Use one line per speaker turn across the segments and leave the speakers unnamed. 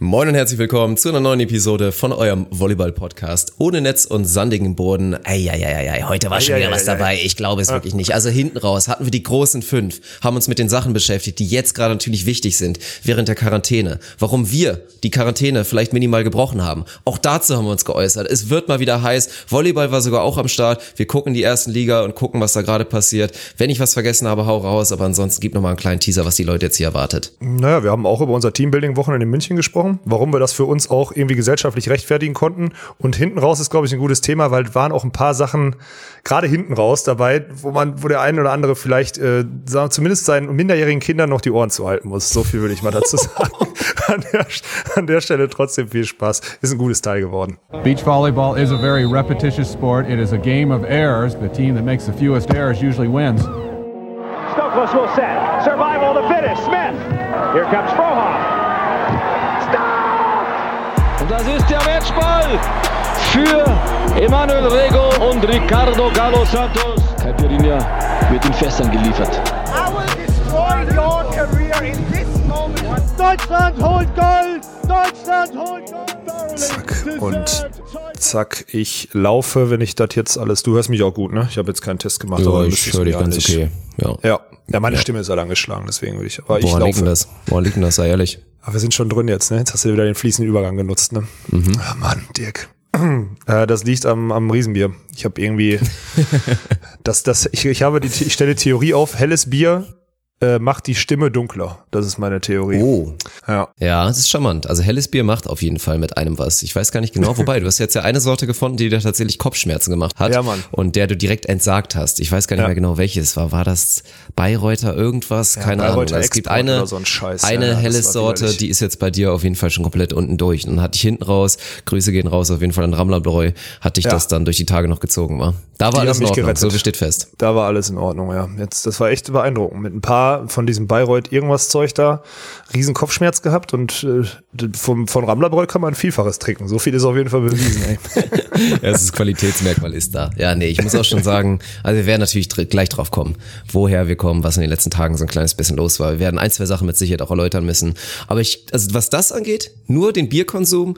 Moin und herzlich willkommen zu einer neuen Episode von eurem Volleyball-Podcast. Ohne Netz und sandigen Boden. Eieieiei, heute war schon wieder was dabei. Ich glaube es wirklich nicht. Also hinten raus hatten wir die großen fünf, haben uns mit den Sachen beschäftigt, die jetzt gerade natürlich wichtig sind, während der Quarantäne. Warum wir die Quarantäne vielleicht minimal gebrochen haben. Auch dazu haben wir uns geäußert. Es wird mal wieder heiß. Volleyball war sogar auch am Start. Wir gucken die ersten Liga und gucken, was da gerade passiert. Wenn ich was vergessen habe, hau raus. Aber ansonsten gibt noch mal einen kleinen Teaser, was die Leute jetzt hier erwartet.
Naja, wir haben auch über unser Teambuilding-Wochenende in München gesprochen gesprochen, warum wir das für uns auch irgendwie gesellschaftlich rechtfertigen konnten. Und hinten raus ist, glaube ich, ein gutes Thema, weil waren auch ein paar Sachen gerade hinten raus dabei, wo man, wo der eine oder andere vielleicht äh, zumindest seinen minderjährigen Kindern noch die Ohren zuhalten muss. So viel würde ich mal dazu sagen. an, der, an der Stelle trotzdem viel Spaß. Ist ein gutes Teil geworden.
Beach volleyball is a very repetitious sport. It is a game of errors. The team that makes the fewest errors usually wins.
Stokos will set. Survival to finish. Smith. Here comes Frohoff.
Matchball für Emanuel Rego und Ricardo Galo Santos. Caipirinha wird in Fässern geliefert.
I will destroy your career in this moment. Deutschland holt Gold! Deutschland holt Gold!
Zack. Und zack, ich laufe, wenn ich das jetzt alles. Du hörst mich auch gut, ne? Ich habe jetzt keinen Test gemacht,
Ja,
aber
ich höre dich ganz okay. Ja.
Ja, ja, meine Stimme ist halt angeschlagen, deswegen würde ich. Aber ich
Woran liegt denn
laufe.
das? Woran liegt denn das? Sei ehrlich.
Aber wir sind schon drin jetzt, ne? Jetzt hast du wieder den fließenden Übergang genutzt, ne? Ah, Mann, Dirk. Äh, das liegt am, am Riesenbier. Ich habe irgendwie, das, das, ich, ich habe die, ich stelle Theorie auf, helles Bier äh, macht die Stimme dunkler. Das ist meine Theorie.
Oh.
Ja.
Ja, es ist charmant. Also helles Bier macht auf jeden Fall mit einem was. Ich weiß gar nicht genau, wobei, du hast jetzt ja eine Sorte gefunden, die dir tatsächlich Kopfschmerzen gemacht hat.
Ja, Mann.
Und der du direkt entsagt hast. Ich weiß gar nicht
Ja.
mehr genau, welches war. War das Bayreuther irgendwas? Keine
Bayreuther
Ahnung. Es gibt eine,
so ein Scheiß. Ja,
eine
ja, das
helles Sorte,
widerlich.
die ist jetzt bei dir auf jeden Fall schon komplett unten durch. Und dann hatte ich hinten raus, Grüße gehen raus auf jeden Fall an Rammlerbräu, hatte ich
Ja.
das dann durch die Tage noch gezogen war. Da war
Die
alles in Ordnung.
gerettet.
So steht fest.
Da war alles in Ordnung, ja. Jetzt, das war echt beeindruckend. Mit ein paar von diesem Bayreuth irgendwas Zeug da, riesen Kopfschmerz gehabt und äh, vom, von Rammlerbräu kann man Vielfaches trinken. So viel ist auf jeden Fall bewiesen, ey.
Ja, das Qualitätsmerkmal ist da. Ja, nee, ich muss auch schon sagen, also wir werden natürlich gleich drauf kommen, woher wir kommen, was in den letzten Tagen so ein kleines bisschen los war. Wir werden ein, zwei Sachen mit Sicherheit auch erläutern müssen. Aber ich, also was das angeht, nur den Bierkonsum,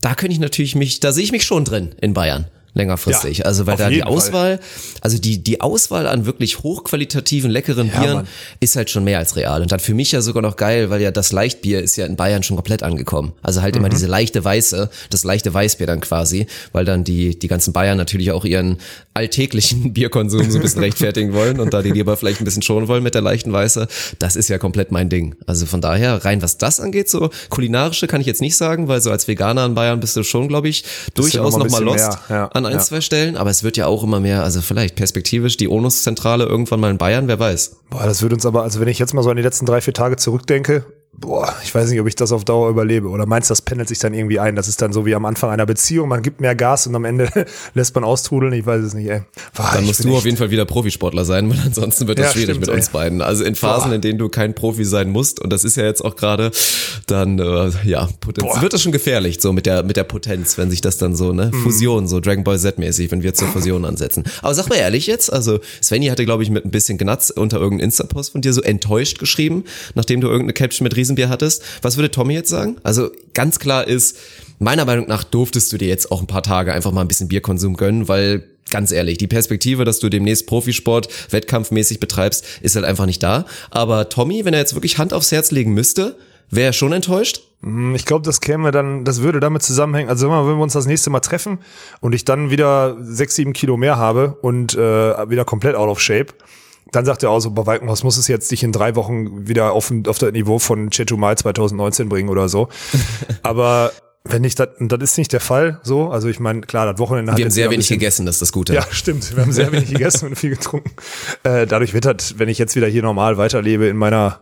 da könnte ich natürlich mich, da sehe ich mich schon drin in Bayern. Längerfristig.
Ja,
also weil da die
jeden Fall.
Auswahl, also die, die Auswahl an wirklich hochqualitativen, leckeren
Ja,
Bieren
Mann.
ist halt schon mehr als real. Und dann für mich ja sogar noch geil, weil ja das Leichtbier ist ja in Bayern schon komplett angekommen. Also halt
Mhm.
immer diese leichte Weiße, das leichte Weißbier dann quasi, weil dann die, die ganzen Bayern natürlich auch ihren alltäglichen Bierkonsum so ein bisschen rechtfertigen wollen und da die lieber vielleicht ein bisschen schonen wollen mit der leichten Weiße. Das ist ja komplett mein Ding. Also von daher, rein was das angeht, so kulinarische kann ich jetzt nicht sagen, weil so als Veganer in Bayern bist du schon, glaube ich, durchaus
noch mal
lost
mehr, ja,
an ein,
ja.
zwei Stellen. Aber es wird ja auch immer mehr, also vielleicht perspektivisch die Onus-Zentrale irgendwann mal in Bayern, wer weiß.
Boah, das würde uns aber, also wenn ich jetzt mal so an die letzten drei, vier Tage zurückdenke, boah, ich weiß nicht, ob ich das auf Dauer überlebe. Oder meinst du, das pendelt sich dann irgendwie ein? Das ist dann so wie am Anfang einer Beziehung, man gibt mehr Gas und am Ende lässt man austrudeln. Ich weiß es nicht, ey. Boah,
Dann musst du auf jeden Fall wieder Profisportler sein, weil ansonsten wird das
Ja,
schwierig
stimmt,
mit
ey.
uns beiden. Also in Phasen,
Boah.
in denen du kein Profi sein musst, und das ist ja jetzt auch gerade, dann äh, ja, Potenz, wird das schon gefährlich, so mit der mit der Potenz, wenn sich das dann so, ne,
Mhm.
Fusion, so Dragon Ball Z-mäßig, wenn wir zur Fusion ansetzen. Aber sag mal ehrlich jetzt, also Svenny hatte, glaube ich, mit ein bisschen Gnatz unter irgendeinem Insta-Post von dir so enttäuscht geschrieben, nachdem du irgendeine Caption mit Riesenbier hattest. Was würde Tommy jetzt sagen? Also ganz klar ist, meiner Meinung nach durftest du dir jetzt auch ein paar Tage einfach mal ein bisschen Bierkonsum gönnen, weil ganz ehrlich, die Perspektive, dass du demnächst Profisport wettkampfmäßig betreibst, ist halt einfach nicht da. Aber Tommy, wenn er jetzt wirklich Hand aufs Herz legen müsste, wäre er schon enttäuscht?
Hm, Ich glaube, das käme dann, das würde damit zusammenhängen. Also wenn wir, wenn wir uns das nächste Mal treffen und ich dann wieder sechs, sieben Kilo mehr habe und äh, wieder komplett out of shape, dann sagt er auch so, bei Walkenhaus muss es jetzt dich in drei Wochen wieder auf, auf das Niveau von Chetu Mai 2019 bringen oder so. Aber wenn ich das, das ist nicht der Fall, so, also ich meine, klar, das Wochenende hat
Wir haben sehr wenig
bisschen-
gegessen, das ist das Gute.
Ja, stimmt. Wir haben sehr wenig gegessen und viel getrunken. Äh, dadurch wird das, wenn ich jetzt wieder hier normal weiterlebe in meiner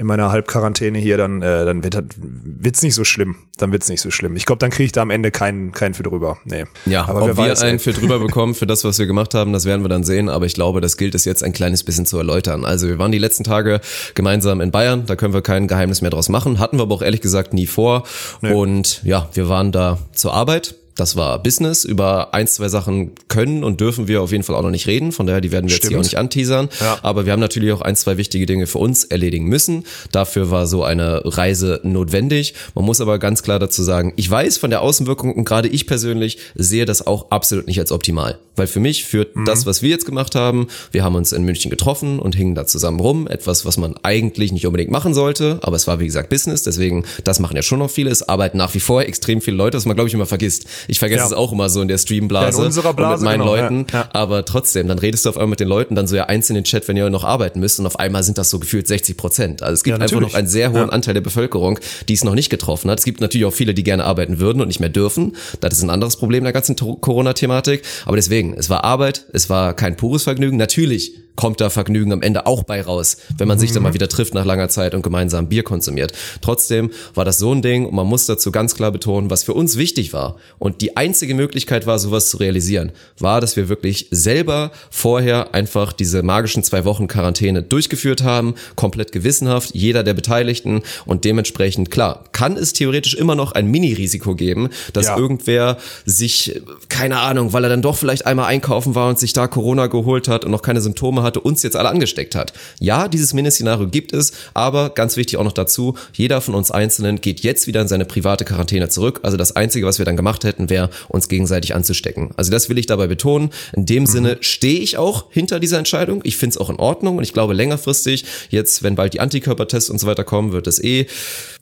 in meiner Halbquarantäne hier, dann äh, dann wird wird's nicht so schlimm. Dann wird's nicht so schlimm. Ich glaube, dann kriege ich da am Ende keinen keinen für drüber. Nee.
Ja,
aber
ob wir
weiß,
einen
ey.
für drüber bekommen für das, was wir gemacht haben, das werden wir dann sehen. Aber ich glaube, das gilt es jetzt ein kleines bisschen zu erläutern. Also wir waren die letzten Tage gemeinsam in Bayern, da können wir kein Geheimnis mehr draus machen. Hatten wir aber auch ehrlich gesagt nie vor. Und ja, wir waren da zur Arbeit. Das war Business. Über ein, zwei Sachen können und dürfen wir auf jeden Fall auch noch nicht reden. Von daher, die werden wir jetzt hier auch nicht anteasern.
Ja.
Aber wir haben natürlich auch ein, zwei wichtige Dinge für uns erledigen müssen. Dafür war so eine Reise notwendig. Man muss aber ganz klar dazu sagen, ich weiß von der Außenwirkung und gerade ich persönlich sehe das auch absolut nicht als optimal. Weil für mich führt das, was wir jetzt gemacht haben, wir haben uns in München getroffen und hingen da zusammen rum. Etwas, was man eigentlich nicht unbedingt machen sollte, aber es war wie gesagt Business, deswegen, das machen ja schon noch viele. Es arbeiten nach wie vor extrem viele Leute, was man glaube ich immer vergisst. Ich vergesse
Ja.
es auch immer so in der Streamblase
Ja, in unserer Blase,
mit meinen
genau,
Leuten.
ja.
Aber trotzdem, dann redest du auf einmal mit den Leuten, dann so ja eins in den Chat, wenn ihr noch arbeiten müsst und auf einmal sind das so gefühlt 60 Prozent. Also es gibt einfach noch einen sehr hohen. Anteil der Bevölkerung, die es noch nicht getroffen hat. Es gibt natürlich auch viele, die gerne arbeiten würden und nicht mehr dürfen. Das ist ein anderes Problem der ganzen Corona-Thematik. Aber deswegen, es war Arbeit, es war kein pures Vergnügen. Natürlich kommt da Vergnügen am Ende auch bei raus, wenn man sich dann mal wieder trifft nach langer Zeit und gemeinsam Bier konsumiert. Trotzdem war das so ein Ding und man muss dazu ganz klar betonen, was für uns wichtig war und die einzige Möglichkeit war, sowas zu realisieren, war, dass wir wirklich selber vorher einfach diese magischen zwei Wochen Quarantäne durchgeführt haben, komplett gewissenhaft, jeder der Beteiligten und dementsprechend, klar, kann es theoretisch immer noch ein Mini-Risiko geben, dass
Ja.
irgendwer sich, keine Ahnung, weil er dann doch vielleicht einmal einkaufen war und sich da Corona geholt hat und noch keine Symptome hatte, uns jetzt alle angesteckt hat. Ja, dieses Mini-Szenario gibt es, aber ganz wichtig auch noch dazu, jeder von uns Einzelnen geht jetzt wieder in seine private Quarantäne zurück. Also das Einzige, was wir dann gemacht hätten, wäre, uns gegenseitig anzustecken. Also das will ich dabei betonen. In dem Sinne stehe ich auch hinter dieser Entscheidung. Ich finde es auch in Ordnung und ich glaube längerfristig, jetzt, wenn bald die Antikörpertests und so weiter kommen, wird es eh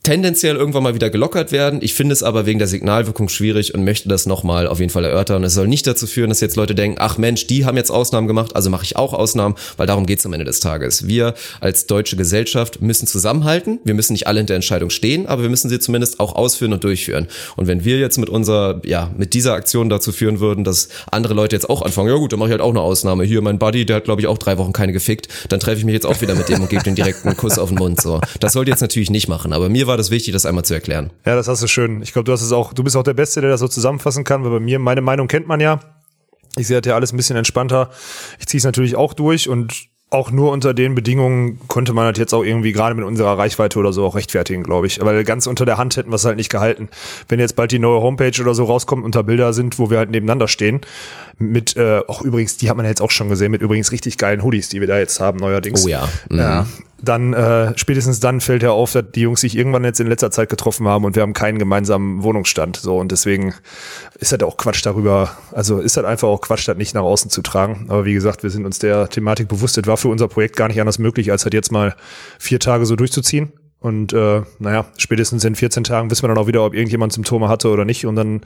tendenziell irgendwann mal wieder gelockert werden. Ich finde es aber wegen der Signalwirkung schwierig und möchte das nochmal auf jeden Fall erörtern. Es soll nicht dazu führen, dass jetzt Leute denken, ach Mensch, die haben jetzt Ausnahmen gemacht, also mache ich auch Ausnahmen, weil darum geht es am Ende des Tages. Wir als deutsche Gesellschaft müssen zusammenhalten. Wir müssen nicht alle hinter der Entscheidung stehen, aber wir müssen sie zumindest auch ausführen und durchführen. Und wenn wir jetzt mit unserer, ja, mit dieser Aktion dazu führen würden, dass andere Leute jetzt auch anfangen, ja gut, dann mache ich halt auch eine Ausnahme. Hier, mein Buddy, der hat, glaube ich, auch drei Wochen keine gefickt, dann treffe ich mich jetzt auch wieder mit dem und gebe den direkt einen Kuss auf den Mund. So. Das sollte jetzt natürlich nicht machen, aber mir war das wichtig, das einmal zu erklären.
Ja, das hast du schön. Ich glaube, du hast es auch, du bist auch der Beste, der das so zusammenfassen kann, weil bei mir, meine Meinung kennt man ja. Ich sehe das ja alles ein bisschen entspannter. Ich ziehe es natürlich auch durch und auch nur unter den Bedingungen konnte man das jetzt auch irgendwie gerade mit unserer Reichweite oder so auch rechtfertigen, glaube ich. Weil ganz unter der Hand hätten wir es halt nicht gehalten. Wenn jetzt bald die neue Homepage oder so rauskommt und da Bilder sind, wo wir halt nebeneinander stehen, mit, äh, auch übrigens, die hat man ja jetzt auch schon gesehen, mit übrigens richtig geilen Hoodies, die wir da jetzt haben, neuerdings.
Oh ja. Mhm.
Ja. Dann, äh, spätestens dann fällt ja auf, dass die Jungs sich irgendwann jetzt in letzter Zeit getroffen haben und wir haben keinen gemeinsamen Wohnungsstand. So, und deswegen ist das auch Quatsch darüber, also ist das einfach auch Quatsch, das nicht nach außen zu tragen. Aber wie gesagt, wir sind uns der Thematik bewusst. Das war für unser Projekt gar nicht anders möglich, als halt jetzt mal vier Tage so durchzuziehen. Und äh, naja, spätestens in 14 Tagen wissen wir dann auch wieder, ob irgendjemand Symptome hatte oder nicht. Und dann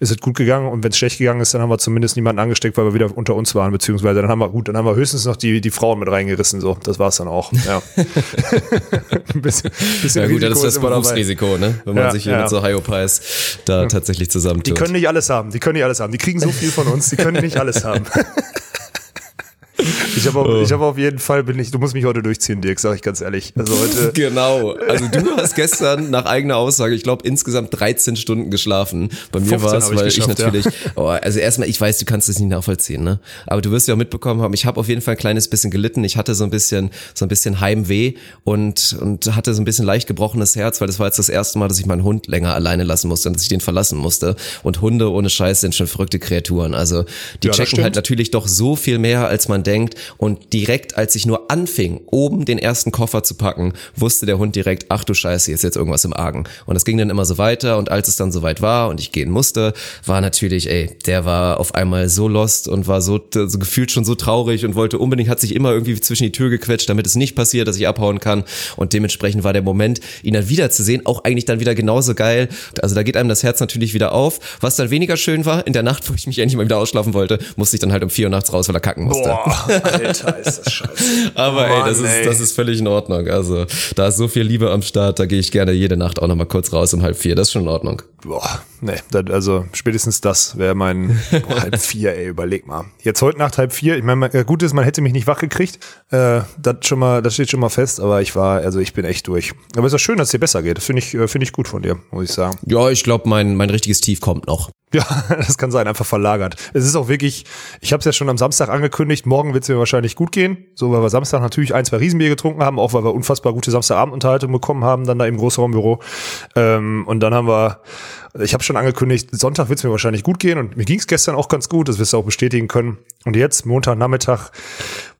ist es gut gegangen. Und wenn es schlecht gegangen ist, dann haben wir zumindest niemanden angesteckt, weil wir wieder unter uns waren. Beziehungsweise dann haben wir, gut, dann haben wir höchstens noch die, die Frauen mit reingerissen. So, das war's dann auch. Ja. Ein bisschen, bisschen
Ja gut, das ist das. Berufsrisiko, ne? Wenn man
Ja,
sich hier
ja.
mit so Hyopies da tatsächlich
Die
zusammentut.
können nicht alles haben. Die können nicht alles haben. Die kriegen so viel von uns. Die können nicht alles haben. Ich habe auf, ich hab auf jeden Fall bin ich, du musst mich heute durchziehen, Dirk, sag ich ganz ehrlich. Also heute,
Genau. Also du hast gestern nach eigener Aussage, ich glaube, insgesamt 13 Stunden geschlafen. Bei mir
15
war es,
habe ich
weil ich,
geschafft, ja.
natürlich, oh, also erstmal, ich weiß, du kannst es nicht nachvollziehen, ne? Aber du wirst ja auch mitbekommen haben, ich habe auf jeden Fall ein kleines bisschen gelitten. Ich hatte so ein bisschen, so ein bisschen Heimweh und, und hatte so ein bisschen leicht gebrochenes Herz, weil das war jetzt das erste Mal, dass ich meinen Hund länger alleine lassen musste und dass ich den verlassen musste. Und Hunde ohne Scheiß sind schon verrückte Kreaturen. Also die
Ja,
checken
stimmt.
halt natürlich doch so viel mehr, als man denkt. Und direkt, als ich nur anfing, oben den ersten Koffer zu packen, wusste der Hund direkt, ach du Scheiße, ist jetzt irgendwas im Argen. Und das ging dann immer so weiter. Und als es dann soweit war und ich gehen musste, war natürlich, ey, der war auf einmal so lost und war so, so gefühlt schon so traurig und wollte unbedingt, hat sich immer irgendwie zwischen die Tür gequetscht, damit es nicht passiert, dass ich abhauen kann. Und dementsprechend war der Moment, ihn dann wiederzusehen, auch eigentlich dann wieder genauso geil. Also da geht einem das Herz natürlich wieder auf. Was dann weniger schön war, in der Nacht, wo ich mich endlich mal wieder ausschlafen wollte, musste ich dann halt um vier Uhr nachts raus, weil er kacken musste.
boah, Alter, ist das scheiße.
Aber ey, das
Mann,
ist,
ey.
das ist völlig in Ordnung. Also, da ist so viel Liebe am Start, da gehe ich gerne jede Nacht auch nochmal kurz raus um halb vier. Das ist schon in Ordnung.
Boah, nee, also spätestens das wäre mein boah, halb vier, ey, überleg mal. Jetzt heute Nacht halb vier, ich meine, man- äh, gut ist, man hätte mich nicht wach gekriegt, äh, das schon mal, das steht schon mal fest, aber ich war, also ich bin echt durch. Aber es ist doch schön, dass es dir besser geht, das finde ich, äh, finde ich gut von dir, muss ich sagen.
Ja, ich glaube, mein, mein richtiges Tief kommt noch.
Ja, das kann sein, einfach verlagert. Es ist auch wirklich, ich habe es ja schon am Samstag angekündigt, morgen wird es mir wahrscheinlich gut gehen. So, weil wir Samstag natürlich ein, zwei Riesenbier getrunken haben, auch weil wir unfassbar gute Samstagabendunterhaltung bekommen haben, dann da im Großraumbüro. Ähm, und dann haben wir, ich habe schon angekündigt, Sonntag wird es mir wahrscheinlich gut gehen und mir ging es gestern auch ganz gut, das wirst du auch bestätigen können. Und jetzt, Montagnachmittag,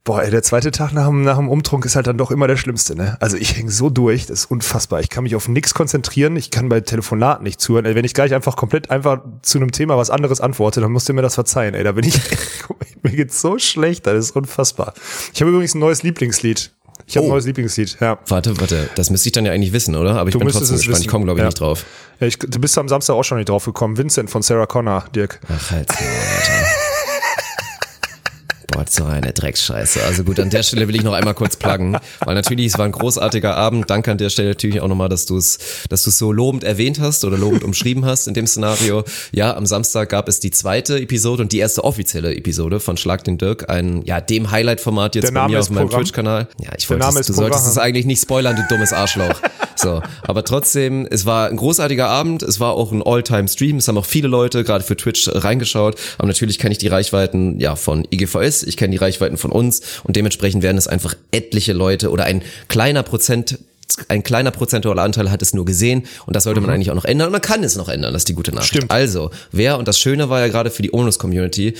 Boah, ey, der zweite Tag nach dem, nach dem Umtrunk ist halt dann doch immer der schlimmste, ne? Also ich hänge so durch, das ist unfassbar. Ich kann mich auf nichts konzentrieren, ich kann bei Telefonaten nicht zuhören. Ey, wenn ich gleich einfach komplett einfach zu einem Thema was anderes antworte, dann musst du mir das verzeihen, ey. Da bin ich, mir geht's so schlecht, das ist unfassbar. Ich habe übrigens ein neues Lieblingslied. Ich habe
Oh.
ein neues Lieblingslied, ja.
Warte, warte, das müsste ich dann ja eigentlich wissen, oder? Aber ich
Du
bin trotzdem
es
gespannt.
wissen.
Ich komme, glaube ich,
Ja.
nicht drauf.
ja ich, du bist am Samstag auch schon nicht drauf gekommen. Vincent von Sarah Connor, Dirk.
Ach, halt, Alter. Boah, so eine Drecksscheiße. Also gut, an der Stelle will ich noch einmal kurz pluggen, weil natürlich, es war ein großartiger Abend. Danke an der Stelle natürlich auch nochmal, dass du es dass du es so lobend erwähnt hast oder lobend umschrieben hast in dem Szenario. Ja, am Samstag gab es die zweite Episode und die erste offizielle Episode von Schlag den Dirk, ein, ja, dem Highlight-Format jetzt bei mir auf meinem. Twitch-Kanal. Ja, ich wollte, du solltest es eigentlich nicht spoilern, du dummes Arschloch. So, aber trotzdem, es war ein großartiger Abend, es war auch ein All-Time-Stream, es haben auch viele Leute gerade für Twitch reingeschaut, aber natürlich kenne ich die Reichweiten ja von IGVS, ich kenne die Reichweiten von uns und dementsprechend werden es einfach etliche Leute oder ein kleiner Prozent ein kleiner prozentualer Anteil hat es nur gesehen und das sollte man eigentlich auch noch ändern und man kann es noch ändern, das ist die gute Nachricht.
Stimmt.
Also, wer, und das Schöne war ja gerade für die Onus-Community,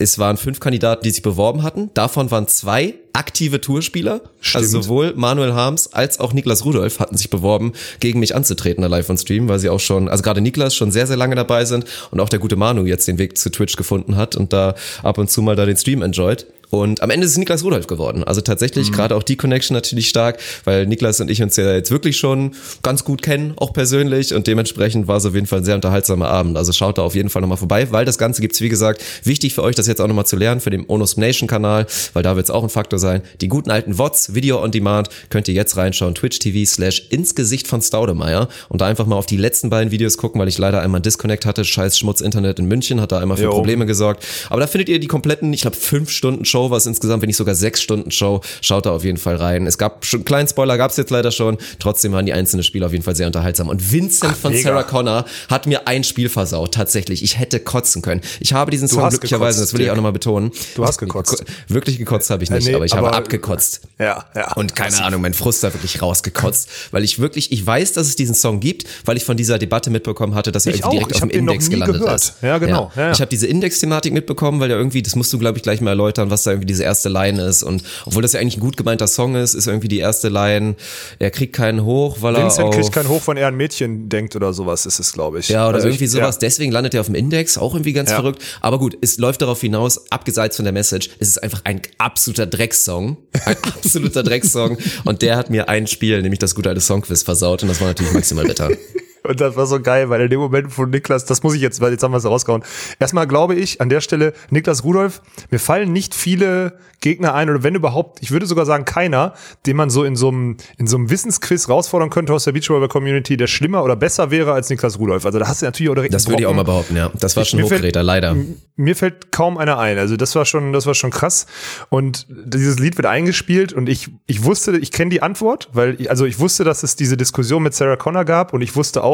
es waren fünf Kandidaten, die sich beworben hatten. Davon waren zwei aktive Tourspieler.
Stimmt.
Also sowohl Manuel Harms als auch Niklas Rudolph hatten sich beworben, gegen mich anzutreten da live on Stream, weil sie auch schon, also gerade Niklas schon sehr, sehr lange dabei sind und auch der gute Manu jetzt den Weg zu Twitch gefunden hat und da ab und zu mal da den Stream enjoyt. Und am Ende ist es Niklas Rudolph geworden. Also tatsächlich gerade auch die Connection natürlich stark, weil Niklas und ich uns ja jetzt wirklich schon ganz gut kennen, auch persönlich. Und dementsprechend war es auf jeden Fall ein sehr unterhaltsamer Abend. Also schaut da auf jeden Fall nochmal vorbei, weil das Ganze gibt's wie gesagt, wichtig für euch, das jetzt auch nochmal zu lernen für den Onus Nation Kanal, weil da wird's auch ein Faktor sein. Die guten alten VODs, Video on Demand, könnt ihr jetzt reinschauen. Twitch TV slash ins Gesicht von Staudemeyer und da einfach mal auf die letzten beiden Videos gucken, weil ich leider einmal Disconnect hatte. Scheiß Schmutz Internet in München hat da einmal für
Jo.
Probleme gesorgt. Aber da findet ihr die kompletten, ich glaube, fünf Stunden Show, was insgesamt, wenn nicht sogar sechs Stunden Show. Schaut da auf jeden Fall rein. Es gab schon einen kleinen Spoiler, gab's jetzt leider schon. Trotzdem waren die einzelnen Spiele auf jeden Fall sehr unterhaltsam. Und Vincent von
mega.
Sarah Connor hat mir ein Spiel versaut. Tatsächlich. Ich hätte kotzen können. Ich habe diesen Song
hast
glücklicherweise,
gekotzt,
das will ich auch nochmal betonen.
Du hast gekotzt.
Wirklich gekotzt habe ich nicht,
Äh, nee,
aber ich
aber-
habe abgekotzt.
Ja, ja.
Und keine Ahnung, mein Frust da wirklich rausgekotzt, weil ich wirklich, ich weiß, dass es diesen Song gibt, weil ich von dieser Debatte mitbekommen hatte, dass er irgendwie direkt auf dem Index gelandet
gehört.
ist.
Ja, genau. Ja, ja.
Ich habe diese Index-Thematik mitbekommen, weil ja irgendwie, das musst du, glaube ich, gleich mal erläutern, was da irgendwie diese erste Line ist. Und obwohl das ja eigentlich ein gut gemeinter Song ist, ist irgendwie die erste Line, er kriegt keinen hoch, weil er
Vincent kriegt kein Hoch, wenn er an Mädchen denkt oder sowas, ist es, glaube ich.
ja, oder
Also
irgendwie
ich,
sowas. Deswegen landet er auf dem Index, auch irgendwie ganz
Ja.
verrückt. Aber gut, es läuft darauf hinaus, abgeseits von der Message, es ist einfach ein absoluter Dreckssong. Ein absoluter Dreckssong. Und der hat mir ein Spiel, nämlich das gute alte Songquiz versaut. Und das war natürlich maximal bitter.
Und das war so geil, weil in dem Moment von Niklas, das muss ich jetzt, weil jetzt haben wir es rausgehauen. Erstmal glaube ich, an der Stelle, Niklas Rudolph, mir fallen nicht viele Gegner ein, oder wenn überhaupt, ich würde sogar sagen keiner, den man so in so einem, in so einem Wissensquiz rausfordern könnte aus der Beachvolleyball Community, der schlimmer oder besser wäre als Niklas Rudolph. Also da hast du natürlich auch direkt
Das würde ich auch mal behaupten, ja. Das war
Ich-
schon Hochgeräter, leider.
Mir fällt kaum einer ein. Also das war schon, das war schon krass. Und dieses Lied wird eingespielt und ich, ich wusste, ich kenne die Antwort, weil ich, also ich wusste, dass es diese Diskussion mit Sarah Connor gab und ich wusste auch,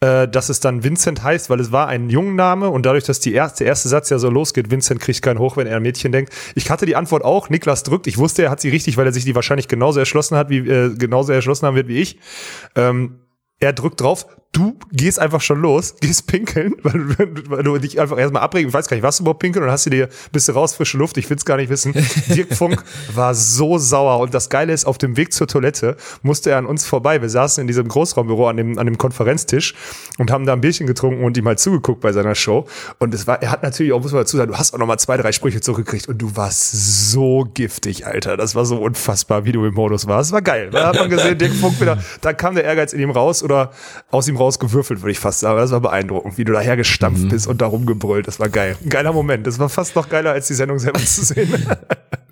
äh, dass es dann Vincent heißt, weil es war ein Jungenname und dadurch, dass die erste, der erste Satz ja so losgeht, Vincent kriegt keinen Hoch, wenn er ein Mädchen denkt. Ich hatte die Antwort auch, Niklas drückt. Ich wusste, er hat sie richtig, weil er sich die wahrscheinlich genauso erschlossen hat, wie äh, genauso erschlossen haben wird wie ich. Ähm, er drückt drauf, du gehst einfach schon los, gehst pinkeln, weil du, weil du dich einfach erstmal abregen, ich weiß gar nicht, was du überhaupt pinkeln und hast du dir, bist du raus, frische Luft, ich will's gar nicht wissen. Dirk Funk war so sauer und das Geile ist, auf dem Weg zur Toilette musste er an uns vorbei. Wir saßen in diesem Großraumbüro an dem, an dem Konferenztisch und haben da ein Bierchen getrunken und ihm halt zugeguckt bei seiner Show. Und es war, er hat natürlich auch, muss man dazu sagen, du hast auch noch mal zwei, drei Sprüche zurückgekriegt und du warst so giftig, Alter. Das war so unfassbar, wie du im Modus warst. Es war geil. Da hat man gesehen, Dirk Funk wieder, da kam der Ehrgeiz in ihm raus oder aus ihm rausgewürfelt, würde ich fast sagen. Das war beeindruckend, wie du daher gestampft
Mhm.
bist und da rumgebrüllt. Das war geil. Ein geiler Moment. Das war fast noch geiler, als die Sendung selber zu sehen.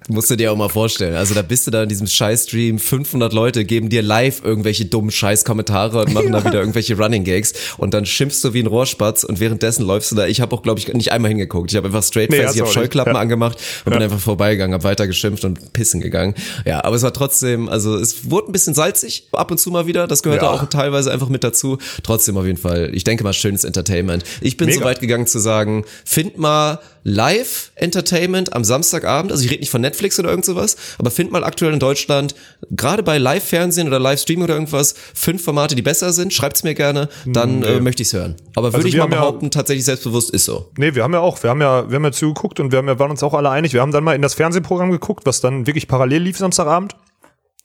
Musst du dir auch mal vorstellen. Also da bist du da in diesem Scheiß-Stream, 500 Leute geben dir live irgendwelche dummen Scheiß-Kommentare und machen ja. da wieder irgendwelche Running-Gags und dann schimpfst du wie ein Rohrspatz und währenddessen läufst du da. Ich habe auch, glaube ich, nicht einmal hingeguckt. Ich habe einfach straight nee, face, ich habe Scheuklappen ja. angemacht und ja. bin einfach vorbeigegangen, habe weiter geschimpft und pissen gegangen. Ja, aber es war trotzdem, also es wurde ein bisschen salzig, ab und zu mal wieder. Das gehört ja. auch teilweise einfach mit dazu. Trotzdem auf jeden Fall, ich denke mal, schönes Entertainment. Ich bin Mega. so weit gegangen zu sagen, find mal Live-Entertainment am Samstagabend, also ich rede nicht von Netflix oder irgend sowas, aber find mal aktuell in Deutschland, gerade bei Live-Fernsehen oder Live-Streaming oder irgendwas, fünf Formate, die besser sind, schreibt's mir gerne, dann nee. äh, möchte ich's hören. Aber würde also ich mal behaupten, ja, tatsächlich selbstbewusst ist so.
Nee, wir haben ja auch, wir haben ja, wir haben ja zugeguckt und wir haben ja, waren uns auch alle einig, wir haben dann mal in das Fernsehprogramm geguckt, was dann wirklich parallel lief Samstagabend.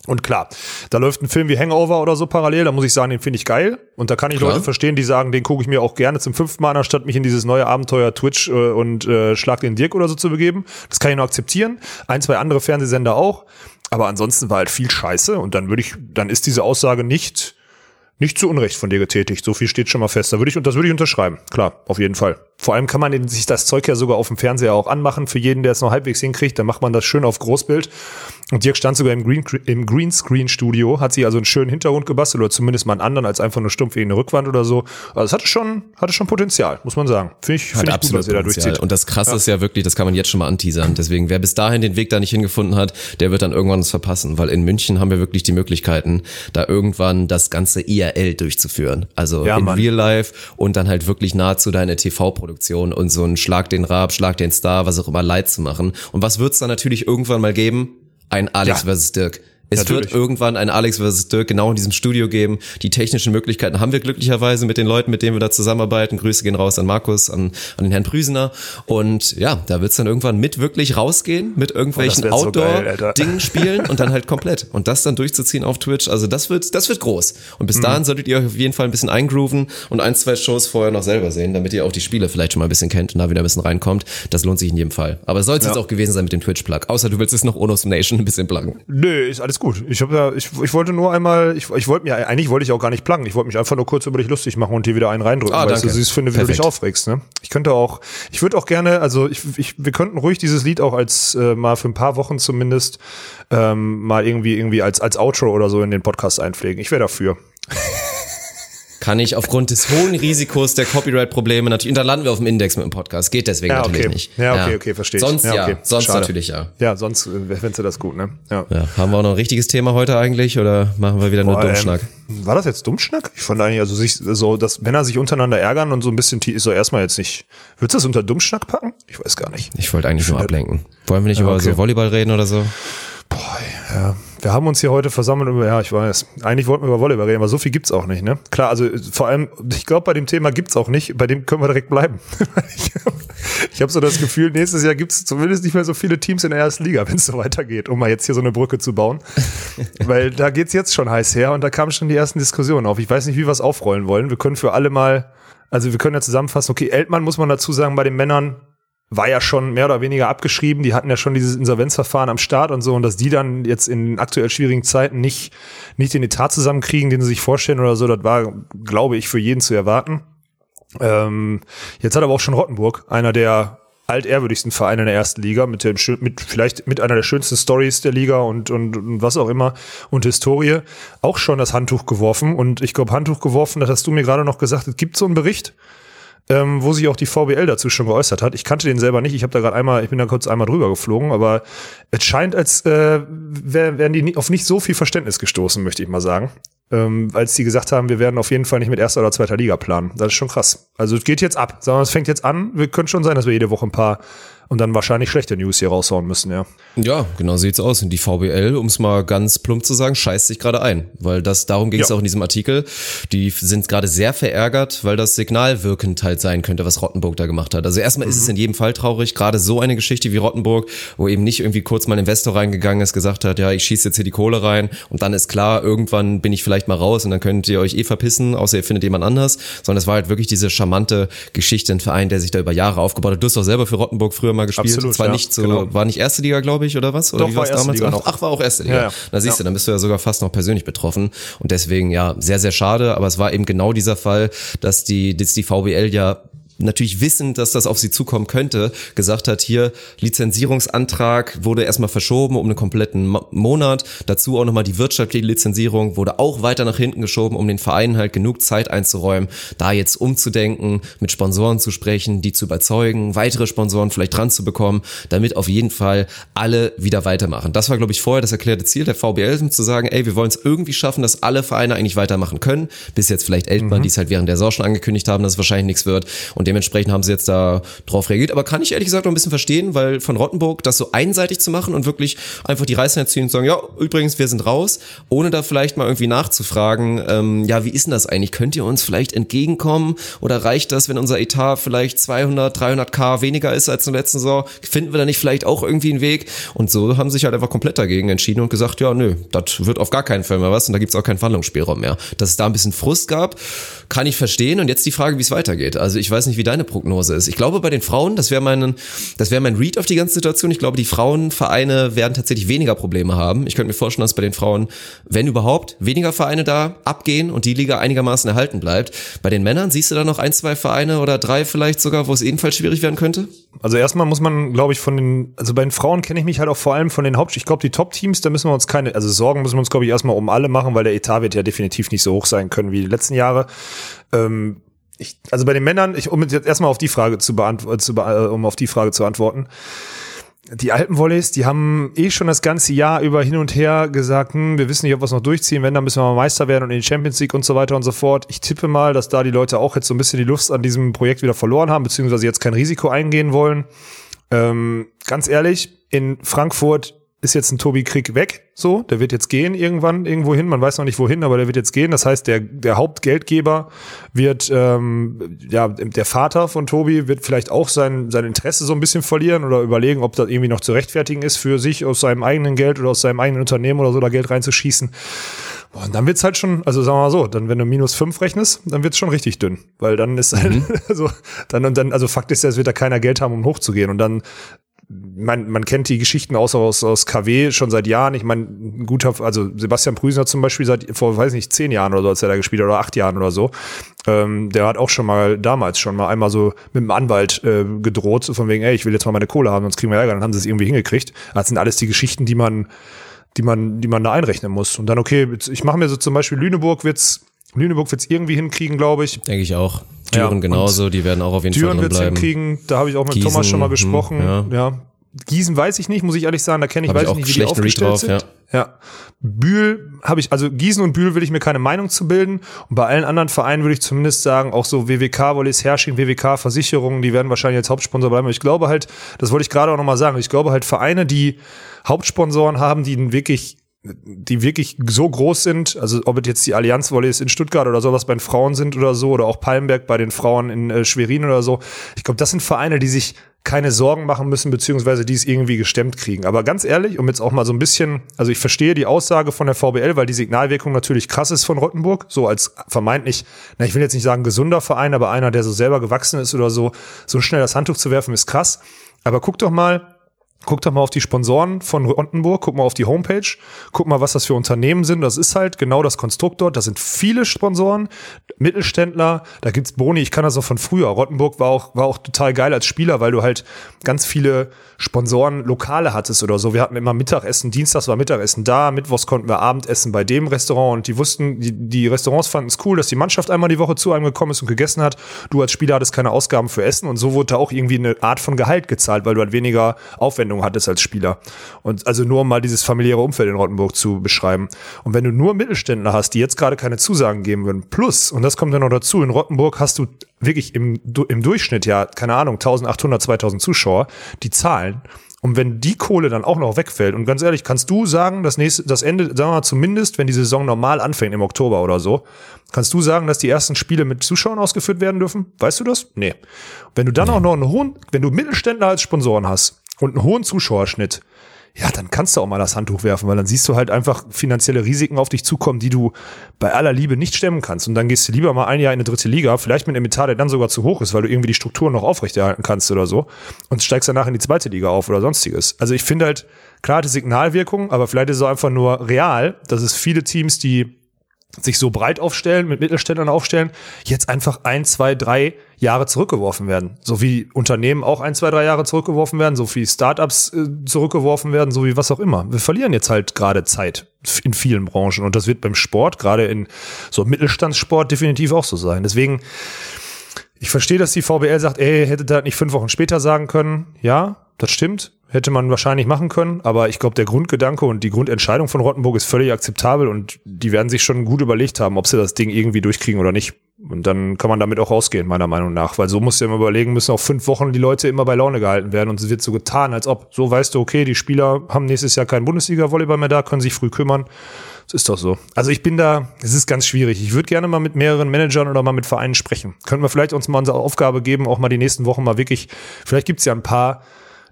Und klar, da läuft ein Film wie Hangover oder so parallel, da muss ich sagen, den finde ich geil. Und da kann ich klar. Leute verstehen, die sagen, den gucke ich mir auch gerne zum fünften Mal, anstatt mich in dieses neue Abenteuer Twitch äh, und äh, Schlag den Dirk oder so zu begeben. Das kann ich nur akzeptieren. Ein, zwei andere Fernsehsender auch. Aber ansonsten war halt viel Scheiße und dann würde ich, dann ist diese Aussage nicht, nicht zu Unrecht von dir getätigt. So viel steht schon mal fest. Da würde ich, das würde ich unterschreiben. Klar, auf jeden Fall. Vor allem kann man sich das Zeug ja sogar auf dem Fernseher auch anmachen. Für jeden, der es noch halbwegs hinkriegt, dann macht man das schön auf Großbild und Dirk stand sogar im, Green, im Greenscreen-Studio, hat sich also einen schönen Hintergrund gebastelt oder zumindest mal einen anderen als einfach nur stumpf wegen eine Rückwand oder so. Also es hatte schon, hatte schon Potenzial, muss man sagen. Finde ich, find ich gut, dass er da durchzieht.
Und das Krasse ja. ist ja wirklich, das kann man jetzt schon mal anteasern. Deswegen, wer bis dahin den Weg da nicht hingefunden hat, der wird dann irgendwann es verpassen, weil in München haben wir wirklich die Möglichkeiten, da irgendwann das ganze IRL durchzuführen. Also ja, in Mann. Real Life und dann halt wirklich nahezu deine TV-Produktion und so einen Schlag den Rab, Schlag den Star, was auch immer Leid zu machen. Und was wird's dann natürlich irgendwann mal geben? ein Alex ja. versus Dirk. Es Natürlich. wird irgendwann ein Alex vs. Dirk genau in diesem Studio geben. Die technischen Möglichkeiten haben wir glücklicherweise mit den Leuten, mit denen wir da zusammenarbeiten. Grüße gehen raus an Markus, an, an den Herrn Prüsener. Und ja, da wird's dann irgendwann mit wirklich rausgehen, mit irgendwelchen oh, Outdoor-Dingen so spielen und dann halt komplett. Und das dann durchzuziehen auf Twitch. Also das wird, das wird groß. Und bis mhm. dahin solltet ihr euch auf jeden Fall ein bisschen eingrooven und ein, zwei Shows vorher noch selber sehen, damit ihr auch die Spiele vielleicht schon mal ein bisschen kennt und da wieder ein bisschen reinkommt. Das lohnt sich in jedem Fall. Aber soll es ja. jetzt auch gewesen sein mit dem Twitch-Plug. Außer du willst es noch Onos Nation ein bisschen pluggen.
Nö, ist alles gut. Ich habe ja ich, ich wollte nur einmal, ich, ich wollte mir, eigentlich wollte ich auch gar nicht plagen. Ich wollte mich einfach nur kurz über dich lustig machen und hier wieder einen reindrücken, ah, weil danke. ich so süß finde, wie Perfekt. du dich aufregst. Ne? Ich könnte auch, ich würde auch gerne, also ich, ich, wir könnten ruhig dieses Lied auch als äh, mal für ein paar Wochen zumindest ähm, mal irgendwie irgendwie als als Outro oder so in den Podcast einpflegen. Ich wäre dafür
kann ich aufgrund des hohen Risikos der Copyright-Probleme natürlich, und da landen wir auf dem Index mit dem Podcast, geht deswegen
ja,
okay. natürlich nicht.
Ja, okay, okay, verstehe
ich. Sonst
ja,
okay. sonst Schade. natürlich ja.
Ja, sonst äh, fändest du das gut, ne?
Ja. Haben wir auch noch ein richtiges Thema heute eigentlich oder machen wir wieder nur Dummschnack?
Ähm, war das jetzt Dummschnack? Ich fand eigentlich, also sich so, dass Männer sich untereinander ärgern und so ein bisschen ist so erstmal jetzt nicht. Würdest du das unter Dummschnack packen? Ich weiß gar nicht.
Ich wollte eigentlich ich nur ablenken. Wollen wir nicht über okay. so Volleyball reden oder so?
Boah, ja. Wir haben uns hier heute versammelt über, ja, ich weiß, eigentlich wollten wir über Volleyball reden, aber so viel gibt's auch nicht, ne? Klar, also vor allem, ich glaube, bei dem Thema gibt's auch nicht, bei dem können wir direkt bleiben. ich habe so das Gefühl, nächstes Jahr gibt's zumindest nicht mehr so viele Teams in der ersten Liga, wenn es so weitergeht, um mal jetzt hier so eine Brücke zu bauen. Weil da geht's jetzt schon heiß her und da kamen schon die ersten Diskussionen auf. Ich weiß nicht, wie wir es aufrollen wollen. Wir können für alle mal, also wir können ja zusammenfassen, okay, Eltmann muss man dazu sagen, bei den Männern war ja schon mehr oder weniger abgeschrieben. Die hatten ja schon dieses Insolvenzverfahren am Start und so. Und dass die dann jetzt in aktuell schwierigen Zeiten nicht, nicht den Etat zusammenkriegen, den sie sich vorstellen oder so, das war, glaube ich, für jeden zu erwarten. Ähm, jetzt hat aber auch schon Rottenburg, einer der altehrwürdigsten Vereine in der ersten Liga, mit dem, mit vielleicht mit einer der schönsten Stories der Liga und, und, und was auch immer und Historie, auch schon das Handtuch geworfen. Und ich glaube, Handtuch geworfen, das hast du mir gerade noch gesagt, es gibt so einen Bericht, ähm, wo sich auch die VBL dazu schon geäußert hat. Ich kannte den selber nicht. Ich habe da gerade einmal, ich bin da kurz einmal drüber geflogen, aber es scheint, als äh, wären die auf nicht so viel Verständnis gestoßen, möchte ich mal sagen. Ähm, als die gesagt haben, wir werden auf jeden Fall nicht mit erster oder zweiter Liga planen. Das ist schon krass. Also es geht jetzt ab. Wir, es fängt jetzt an. Wir können schon sein, dass wir jede Woche ein paar und dann wahrscheinlich schlechte News hier raushauen müssen, ja.
Ja, genau sieht's aus. Und die VBL, um es mal ganz plump zu sagen, scheißt sich gerade ein, weil das darum ging es ja. auch in diesem Artikel. Die sind gerade sehr verärgert, weil das signalwirkend halt sein könnte, was Rottenburg da gemacht hat. Also erstmal mhm. ist es mhm. in jedem Fall traurig, gerade so eine Geschichte wie Rottenburg, wo eben nicht irgendwie kurz mal ein Investor reingegangen ist, gesagt hat, ja, ich schieße jetzt hier die Kohle rein und dann ist klar, irgendwann bin ich vielleicht mal raus und dann könnt ihr euch eh verpissen, außer ihr findet jemand anders, sondern es war halt wirklich diese charmante Geschichte, ein Verein, der sich da über Jahre aufgebaut hat. Du hast auch selber für Rottenburg früher mal gespielt. Absolut, Zwar ja, nicht so, genau. war nicht erste Liga, glaube ich, oder was? Oder
Doch, wie war es damals?
Liga noch. Ach, war auch erste Liga. Ja, ja. Da siehst du, dann bist du ja sogar fast noch persönlich betroffen. Und deswegen, ja, sehr, sehr schade. Aber es war eben genau dieser Fall, dass die, dass die VBL ja natürlich wissend, dass das auf sie zukommen könnte, gesagt hat, hier Lizenzierungsantrag wurde erstmal verschoben um einen kompletten Monat. Dazu auch nochmal die wirtschaftliche Lizenzierung wurde auch weiter nach hinten geschoben, um den Vereinen halt genug Zeit einzuräumen, da jetzt umzudenken, mit Sponsoren zu sprechen, die zu überzeugen, weitere Sponsoren vielleicht dran zu bekommen, damit auf jeden Fall alle wieder weitermachen. Das war, glaube ich, vorher das erklärte Ziel der VBL, zu sagen, ey, wir wollen es irgendwie schaffen, dass alle Vereine eigentlich weitermachen können. Bis jetzt vielleicht Eltmann, mhm. die es halt während der Saison schon angekündigt haben, dass es wahrscheinlich nichts wird. Und dementsprechend haben sie jetzt da drauf reagiert. Aber kann ich ehrlich gesagt noch ein bisschen verstehen, weil von Rottenburg das so einseitig zu machen und wirklich einfach die Reißen erziehen und sagen, ja, übrigens, wir sind raus, ohne da vielleicht mal irgendwie nachzufragen, ähm, ja, wie ist denn das eigentlich? Könnt ihr uns vielleicht entgegenkommen? Oder reicht das, wenn unser Etat vielleicht 200, 300k weniger ist als im letzten Saison? Finden wir da nicht vielleicht auch irgendwie einen Weg? Und so haben sich halt einfach komplett dagegen entschieden und gesagt, ja, nö, das wird auf gar keinen Fall mehr was und da gibt's auch keinen Verhandlungsspielraum mehr. Dass es da ein bisschen Frust gab, kann ich verstehen. Und jetzt die Frage, wie es weitergeht. Also ich weiß nicht, wie deine Prognose ist. Ich glaube, bei den Frauen, das wäre mein, das mein Read auf die ganze Situation. Ich glaube, die Frauenvereine werden tatsächlich weniger Probleme haben. Ich könnte mir vorstellen, dass bei den Frauen, wenn überhaupt, weniger Vereine da abgehen und die Liga einigermaßen erhalten bleibt. Bei den Männern siehst du da noch ein, zwei Vereine oder drei vielleicht sogar, wo es ebenfalls schwierig werden könnte?
Also erstmal muss man, glaube ich, von den, also bei den Frauen kenne ich mich halt auch vor allem von den Haupt, ich glaube, die Top-Teams, da müssen wir uns keine, also Sorgen müssen wir uns, glaube ich, erstmal um alle machen, weil der Etat wird ja definitiv nicht so hoch sein können wie die letzten Jahre. Ähm, ich, also bei den Männern, ich, um jetzt erstmal auf die Frage zu beantworten, zu, äh, um auf die Frage zu antworten. Die Alpenvolleys, die haben eh schon das ganze Jahr über hin und her gesagt, hm, wir wissen nicht, ob wir es noch durchziehen, wenn, dann müssen wir mal Meister werden und in die Champions League und so weiter und so fort. Ich tippe mal, dass da die Leute auch jetzt so ein bisschen die Lust an diesem Projekt wieder verloren haben, beziehungsweise jetzt kein Risiko eingehen wollen. Ähm, ganz ehrlich, in Frankfurt ist jetzt ein Tobi Krieg weg, so, der wird jetzt gehen irgendwann irgendwo hin, man weiß noch nicht wohin, aber der wird jetzt gehen. Das heißt, der, der Hauptgeldgeber wird, ähm, ja, der Vater von Tobi wird vielleicht auch sein, sein Interesse so ein bisschen verlieren oder überlegen, ob das irgendwie noch zu rechtfertigen ist, für sich aus seinem eigenen Geld oder aus seinem eigenen Unternehmen oder so da Geld reinzuschießen. Boah, und dann wird's halt schon, also sagen wir mal so, dann wenn du minus fünf rechnest, dann wird's schon richtig dünn, weil dann ist halt, mhm. also dann und dann, also Fakt ist ja, es wird da keiner Geld haben, um hochzugehen und dann man, man kennt die Geschichten aus, aus, aus KW schon seit Jahren. Ich meine, ein guter, also Sebastian Prüsen hat zum Beispiel seit vor, weiß nicht, zehn Jahren oder so, als er da gespielt hat, oder acht Jahren oder so. Ähm, der hat auch schon mal damals schon mal einmal so mit dem Anwalt äh, gedroht, von wegen, ey, ich will jetzt mal meine Kohle haben, sonst kriegen wir Ärger. Dann haben sie es irgendwie hingekriegt. Das sind alles die Geschichten, die man, die man, die man da einrechnen muss. Und dann, okay, ich mache mir so zum Beispiel Lüneburg wird's, Lüneburg wird's irgendwie hinkriegen, glaube ich.
Denke ich auch. Düren ja, genauso, die werden auch auf jeden
Düren
Fall
drin bleiben. hinkriegen, da habe ich auch mit Gießen, Thomas schon mal hm, gesprochen. ja. ja. Gießen weiß ich nicht, muss ich ehrlich sagen, da kenne ich, Hab weiß ich nicht, wie die aufgestellt drauf, sind. Ja. ja. Bühl habe ich, also Gießen und Bühl will ich mir keine Meinung zu bilden. Und bei allen anderen Vereinen würde ich zumindest sagen, auch so WWK, Wollis Herrsching, WWK, Versicherungen, die werden wahrscheinlich als Hauptsponsor bleiben. Aber ich glaube halt, das wollte ich gerade auch nochmal sagen, ich glaube halt Vereine, die Hauptsponsoren haben, die wirklich die wirklich so groß sind, also ob es jetzt die Allianz Volleys in Stuttgart oder sowas bei den Frauen sind oder so, oder auch Palmberg bei den Frauen in äh, Schwerin oder so. Ich glaube, das sind Vereine, die sich keine Sorgen machen müssen, beziehungsweise die es irgendwie gestemmt kriegen. Aber ganz ehrlich, um jetzt auch mal so ein bisschen, also ich verstehe die Aussage von der VBL, weil die Signalwirkung natürlich krass ist von Rottenburg, so als vermeintlich, na, ich will jetzt nicht sagen gesunder Verein, aber einer, der so selber gewachsen ist oder so, so schnell das Handtuch zu werfen, ist krass. Aber guck doch mal, Guck doch mal auf die Sponsoren von Rottenburg, guck mal auf die Homepage, guck mal, was das für Unternehmen sind. Das ist halt genau das Konstrukt dort. Da sind viele Sponsoren, Mittelständler, da gibt's Boni, ich kann das auch von früher. Rottenburg war auch, war auch total geil als Spieler, weil du halt ganz viele Sponsoren Lokale hattest oder so. Wir hatten immer Mittagessen, Dienstags war Mittagessen da, Mittwochs konnten wir Abendessen bei dem Restaurant und die wussten, die, die Restaurants fanden es cool, dass die Mannschaft einmal die Woche zu einem gekommen ist und gegessen hat. Du als Spieler hattest keine Ausgaben für Essen und so wurde da auch irgendwie eine Art von Gehalt gezahlt, weil du halt weniger Aufwendungen hattest als Spieler. Und also nur um mal dieses familiäre Umfeld in Rottenburg zu beschreiben. Und wenn du nur Mittelständler hast, die jetzt gerade keine Zusagen geben würden, plus, und das kommt dann noch dazu, in Rottenburg hast du wirklich im, im Durchschnitt ja, keine Ahnung, 1800, 2000 Zuschauer, die zahlen. Und wenn die Kohle dann auch noch wegfällt, und ganz ehrlich, kannst du sagen, das nächste, das Ende, sagen wir mal zumindest, wenn die Saison normal anfängt im Oktober oder so, kannst du sagen, dass die ersten Spiele mit Zuschauern ausgeführt werden dürfen? Weißt du das? Nee. Wenn du dann auch noch einen hohen, wenn du Mittelständler als Sponsoren hast und einen hohen Zuschauerschnitt, ja, dann kannst du auch mal das Handtuch werfen, weil dann siehst du halt einfach finanzielle Risiken auf dich zukommen, die du bei aller Liebe nicht stemmen kannst. Und dann gehst du lieber mal ein Jahr in eine dritte Liga, vielleicht mit einem Etat, der dann sogar zu hoch ist, weil du irgendwie die Strukturen noch aufrechterhalten kannst oder so und steigst danach in die zweite Liga auf oder sonstiges. Also ich finde halt, klar, die Signalwirkung, aber vielleicht ist es auch einfach nur real, dass es viele Teams, die sich so breit aufstellen, mit Mittelständlern aufstellen, jetzt einfach ein, zwei, drei Jahre zurückgeworfen werden. So wie Unternehmen auch ein, zwei, drei Jahre zurückgeworfen werden, so wie Startups äh, zurückgeworfen werden, so wie was auch immer. Wir verlieren jetzt halt gerade Zeit in vielen Branchen und das wird beim Sport, gerade in so Mittelstandssport definitiv auch so sein. Deswegen, ich verstehe, dass die VBL sagt, ey, hätte da nicht fünf Wochen später sagen können. Ja, das stimmt. Hätte man wahrscheinlich machen können, aber ich glaube, der Grundgedanke und die Grundentscheidung von Rottenburg ist völlig akzeptabel und die werden sich schon gut überlegt haben, ob sie das Ding irgendwie durchkriegen oder nicht. Und dann kann man damit auch rausgehen, meiner Meinung nach. Weil so musst du immer überlegen, müssen auch fünf Wochen die Leute immer bei Laune gehalten werden. Und es wird so getan, als ob, so weißt du, okay, die Spieler haben nächstes Jahr keinen Bundesliga-Volleyball mehr da, können sich früh kümmern. Das ist doch so. Also ich bin da, es ist ganz schwierig. Ich würde gerne mal mit mehreren Managern oder mal mit Vereinen sprechen. Könnten wir vielleicht uns mal unsere Aufgabe geben, auch mal die nächsten Wochen mal wirklich, vielleicht gibt's ja ein paar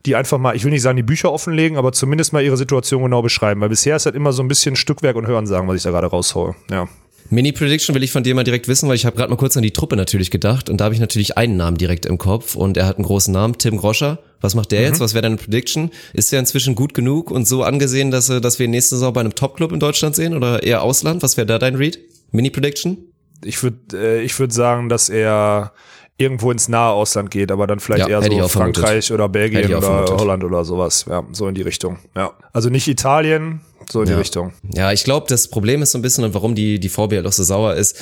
die einfach mal, ich will nicht sagen, die Bücher offenlegen, aber zumindest mal ihre Situation genau beschreiben. Weil bisher ist halt immer so ein bisschen Stückwerk und Hören sagen, was ich da gerade raushaue. Ja.
Mini-Prediction will ich von dir mal direkt wissen, weil ich habe gerade mal kurz an die Truppe natürlich gedacht und da habe ich natürlich einen Namen direkt im Kopf und er hat einen großen Namen, Tim Groscher. Was macht der mhm. jetzt? Was wäre deine Prediction? Ist der inzwischen gut genug und so angesehen, dass, dass wir nächste Saison bei einem Top-Club in Deutschland sehen oder eher Ausland? Was wäre da dein Read? Mini-Prediction?
Ich würde äh, ich würd sagen, dass er irgendwo ins nahe Ausland geht, aber dann vielleicht ja, eher so Frankreich oder Belgien oder vermutet. Holland oder sowas. Ja, so in die Richtung. Ja. Also nicht Italien, so in
ja.
die Richtung.
Ja, ich glaube, das Problem ist so ein bisschen und warum die, die VBL auch so sauer ist.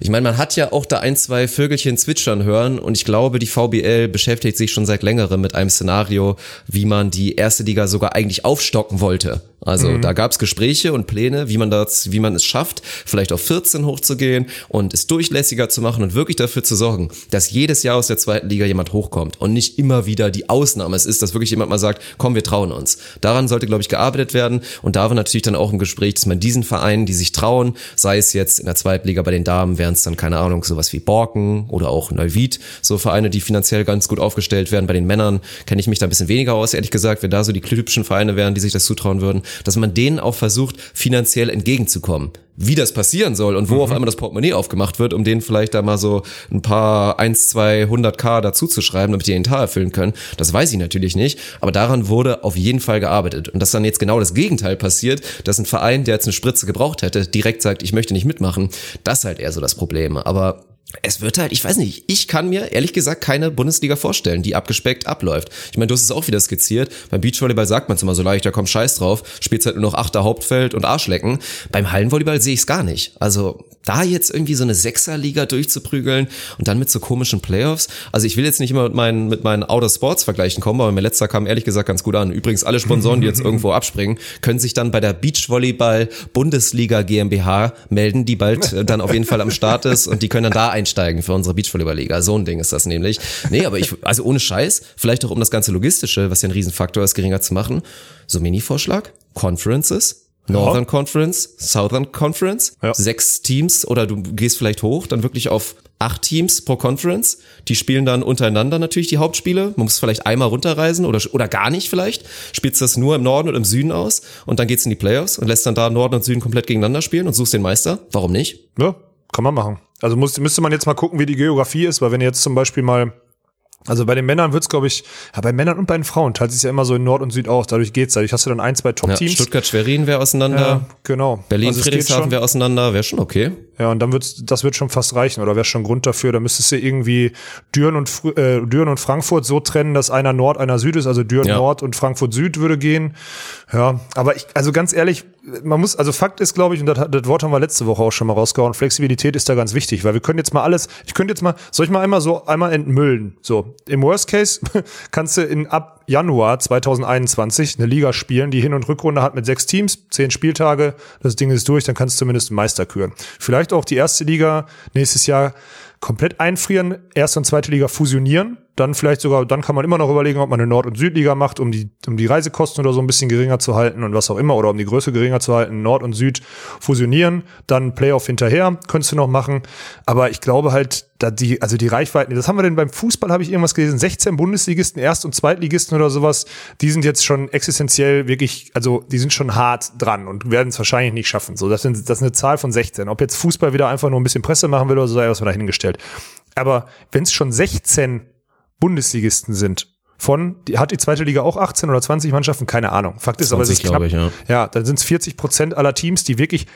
Ich meine, man hat ja auch da ein, zwei Vögelchen zwitschern hören und ich glaube, die VBL beschäftigt sich schon seit längerem mit einem Szenario, wie man die erste Liga sogar eigentlich aufstocken wollte. Also mhm. da gab es Gespräche und Pläne, wie man das, wie man es schafft, vielleicht auf 14 hochzugehen und es durchlässiger zu machen und wirklich dafür zu sorgen, dass jedes Jahr aus der zweiten Liga jemand hochkommt und nicht immer wieder die Ausnahme es ist, dass wirklich jemand mal sagt, komm, wir trauen uns. Daran sollte, glaube ich, gearbeitet werden und da war natürlich dann auch im Gespräch, dass man diesen Vereinen, die sich trauen, sei es jetzt in der zweiten Liga bei den Damen, wären es dann, keine Ahnung, sowas wie Borken oder auch Neuwied, so Vereine, die finanziell ganz gut aufgestellt werden. Bei den Männern kenne ich mich da ein bisschen weniger aus, ehrlich gesagt, wenn da so die typischen Vereine wären, die sich das zutrauen würden dass man denen auch versucht, finanziell entgegenzukommen. Wie das passieren soll und wo mhm. auf einmal das Portemonnaie aufgemacht wird, um denen vielleicht da mal so ein paar 1, 2, 100 K dazu zu schreiben, damit die den Tal erfüllen können, das weiß ich natürlich nicht. Aber daran wurde auf jeden Fall gearbeitet. Und dass dann jetzt genau das Gegenteil passiert, dass ein Verein, der jetzt eine Spritze gebraucht hätte, direkt sagt, ich möchte nicht mitmachen, das ist halt eher so das Problem. Aber es wird halt, ich weiß nicht, ich kann mir ehrlich gesagt keine Bundesliga vorstellen, die abgespeckt abläuft. Ich meine, du hast es auch wieder skizziert. Beim Beachvolleyball sagt man es immer so leicht, da kommt Scheiß drauf, spielt halt nur noch Achter Hauptfeld und Arschlecken. Beim Hallenvolleyball sehe ich es gar nicht. Also da jetzt irgendwie so eine Sechserliga durchzuprügeln und dann mit so komischen Playoffs. Also ich will jetzt nicht immer mit meinen, mit meinen Outer Sports Vergleichen kommen, aber mein letzter kam ehrlich gesagt ganz gut an. Übrigens alle Sponsoren, die jetzt irgendwo abspringen, können sich dann bei der Beachvolleyball Bundesliga GmbH melden, die bald äh, dann auf jeden Fall am Start ist und die können dann da einsteigen für unsere Beachvolleyball-Liga. So ein Ding ist das nämlich. Nee, aber ich, also ohne Scheiß, vielleicht auch um das ganze Logistische, was ja ein Riesenfaktor ist, geringer zu machen. So Mini-Vorschlag, Conferences, Northern ja. Conference, Southern Conference, ja. sechs Teams oder du gehst vielleicht hoch, dann wirklich auf acht Teams pro Conference. Die spielen dann untereinander natürlich die Hauptspiele. Man muss vielleicht einmal runterreisen oder, oder gar nicht vielleicht. Spielst das nur im Norden und im Süden aus und dann geht's in die Playoffs und lässt dann da Norden und Süden komplett gegeneinander spielen und suchst den Meister. Warum nicht?
Ja, kann man machen. Also muss, müsste man jetzt mal gucken, wie die Geografie ist, weil wenn ihr jetzt zum Beispiel mal also bei den Männern wird's, glaube ich, ja, bei Männern und bei den Frauen teilt sich ja immer so in Nord und Süd aus. Dadurch geht's. Dadurch hast du dann ein, zwei Top-Teams.
Ja, Stuttgart-Schwerin wäre auseinander. Ja,
genau.
Berlin-Friedrichshafen also wäre auseinander. Wäre schon okay.
Ja, und dann wird's, das wird schon fast reichen. Oder wäre schon Grund dafür. Da müsstest du irgendwie Düren und, äh, Düren und Frankfurt so trennen, dass einer Nord, einer Süd ist. Also Düren ja. Nord und Frankfurt Süd würde gehen. Ja, aber ich, also ganz ehrlich, man muss, also Fakt ist, glaube ich, und das, das Wort haben wir letzte Woche auch schon mal rausgehauen, Flexibilität ist da ganz wichtig, weil wir können jetzt mal alles, ich könnte jetzt mal, soll ich mal einmal so einmal entmüllen? So, im Worst Case kannst du in ab Januar 2021 eine Liga spielen, die Hin- und Rückrunde hat mit sechs Teams, zehn Spieltage, das Ding ist durch, dann kannst du zumindest einen Meister küren. Vielleicht auch die erste Liga nächstes Jahr komplett einfrieren, erste und zweite Liga fusionieren, dann vielleicht sogar, dann kann man immer noch überlegen, ob man eine Nord- und Südliga macht, um die, um die Reisekosten oder so ein bisschen geringer zu halten und was auch immer, oder um die Größe geringer zu halten, Nord und Süd fusionieren, dann Playoff hinterher, könntest du noch machen. Aber ich glaube halt, da die, also die Reichweiten, das haben wir denn beim Fußball, habe ich irgendwas gelesen, 16 Bundesligisten, Erst- und Zweitligisten oder sowas, die sind jetzt schon existenziell wirklich, also die sind schon hart dran und werden es wahrscheinlich nicht schaffen. So, das, sind, das ist eine Zahl von 16. Ob jetzt Fußball wieder einfach nur ein bisschen Presse machen will oder so, sei was wir dahingestellt. Aber wenn es schon 16 Bundesligisten sind. Von, die, hat die zweite Liga auch 18 oder 20 Mannschaften? Keine Ahnung. Fakt ist 20, aber, sich knapp,
ich, ja.
ja, dann sind es 40 Prozent aller Teams, die wirklich